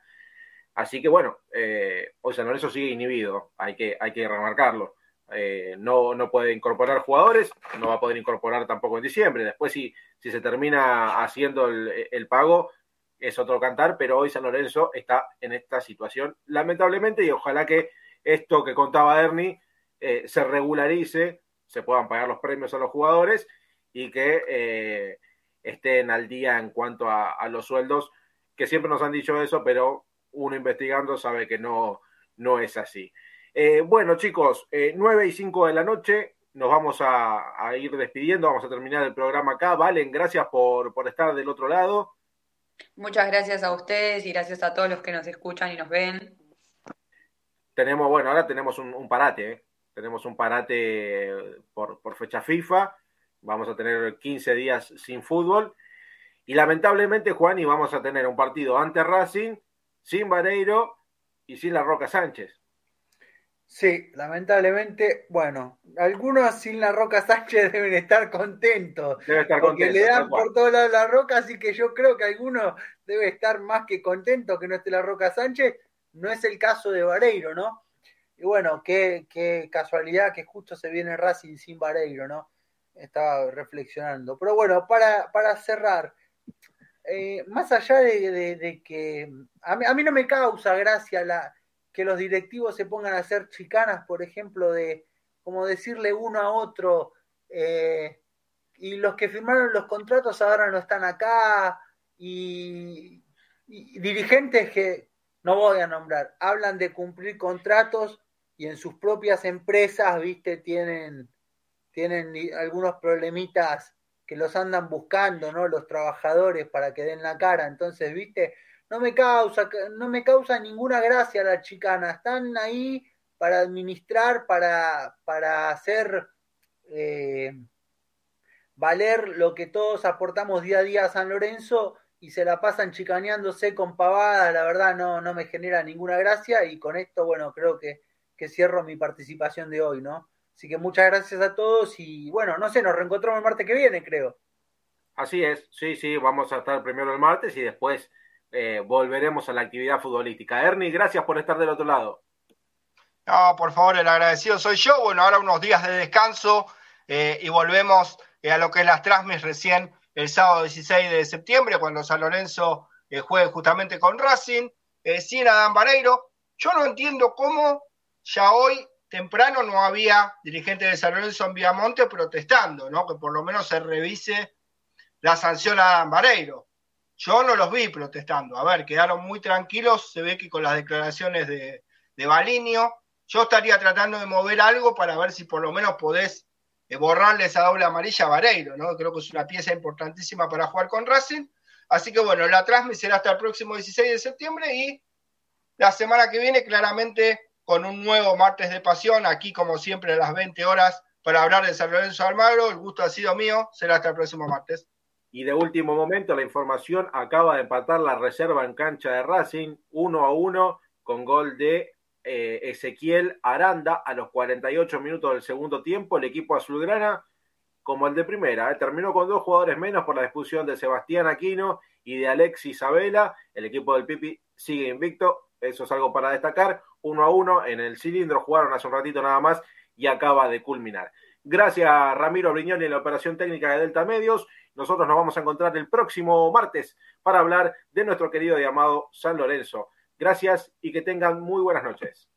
Así que bueno, eh, hoy San Lorenzo sigue inhibido, hay que, hay que remarcarlo. Eh, no, no puede incorporar jugadores, no va a poder incorporar tampoco en diciembre. Después, si, si se termina haciendo el, pago, es otro cantar, pero hoy San Lorenzo está en esta situación, lamentablemente, y ojalá que esto que contaba Ernie eh, se regularice, se puedan pagar los premios a los jugadores y que eh, estén al día en cuanto a, los sueldos, que siempre nos han dicho eso, pero uno investigando sabe que no, no es así. Eh, bueno, chicos, nueve y cinco de la noche, nos vamos a, a, ir despidiendo, vamos a terminar el programa acá. Valen, gracias por, por estar del otro lado. Muchas gracias a ustedes y gracias a todos los que nos escuchan y nos ven. Tenemos, bueno, ahora tenemos un, parate, ¿eh? tenemos un parate por, fecha FIFA, vamos a tener 15 días sin fútbol y lamentablemente, Juan, y vamos a tener un partido ante Racing, sin Vareiro y sin La Roca Sánchez. Sí, lamentablemente, bueno, algunos sin la Roca Sánchez deben estar contentos. Debe estar porque le dan por todos lados la Roca, así que yo creo que algunos debe estar más que contento que no esté la Roca Sánchez. No es el caso de Vareiro, ¿no? Y bueno, qué, qué casualidad que justo se viene Racing sin Vareiro, ¿no? Estaba reflexionando. Pero bueno, para, para cerrar, eh, más allá de, que a mí, a mí no me causa gracia la que los directivos se pongan a hacer chicanas, por ejemplo, de como decirle uno a otro, eh, y los que firmaron los contratos ahora no están acá, y, dirigentes que no voy a nombrar, hablan de cumplir contratos y en sus propias empresas, viste, tienen, tienen algunos problemitas que los andan buscando, ¿no? Los trabajadores para que den la cara. Entonces, viste, no me causa, no me causa ninguna gracia la chicana. Están ahí para administrar, para, para hacer eh, valer lo que todos aportamos día a día a San Lorenzo y se la pasan chicaneándose con pavadas, la verdad no, no me genera ninguna gracia y con esto, bueno, creo que, que cierro mi participación de hoy, ¿no? Así que muchas gracias a todos y bueno, no sé, nos reencontramos el martes que viene, creo. Así es, sí, sí, vamos a estar primero el martes y después eh, volveremos a la actividad futbolística. Ernie, gracias por estar del otro lado. No, por favor, el agradecido soy yo. Bueno, ahora unos días de descanso eh, y volvemos eh, a lo que es las Trasmis recién el sábado 16 de septiembre, cuando San Lorenzo juegue justamente con Racing, sin Adán Vareiro. Yo no entiendo cómo ya hoy temprano no había dirigentes de San Lorenzo en Viamonte protestando, ¿no? Que por lo menos se revise la sanción a Adán Vareiro. Yo no los vi protestando. A ver, quedaron muy tranquilos. Se ve que con las declaraciones de, de Balinio, yo estaría tratando de mover algo para ver si por lo menos podés eh, borrarle esa doble amarilla a Vareiro, ¿no? Creo que es una pieza importantísima para jugar con Racing. Así que bueno, la transmisión será hasta el próximo 16 de septiembre y la semana que viene claramente con un nuevo martes de pasión, aquí como siempre a las 20 horas para hablar de San Lorenzo Almagro. El gusto ha sido mío, será hasta el próximo martes. Y de último momento, la información acaba de empatar la reserva en cancha de Racing, uno a uno, con gol de eh, Ezequiel Aranda a los 48 minutos del segundo tiempo. El equipo azulgrana, como el de primera, eh, terminó con dos jugadores menos por la expulsión de Sebastián Aquino y de Alexis Isabela. El equipo del Pipi sigue invicto, eso es algo para destacar. Uno a uno en el cilindro, jugaron hace un ratito nada más y acaba de culminar. Gracias Ramiro Brignoni en la operación técnica de Delta Medios. Nosotros nos vamos a encontrar el próximo martes para hablar de nuestro querido llamado San Lorenzo. Gracias y que tengan muy buenas noches.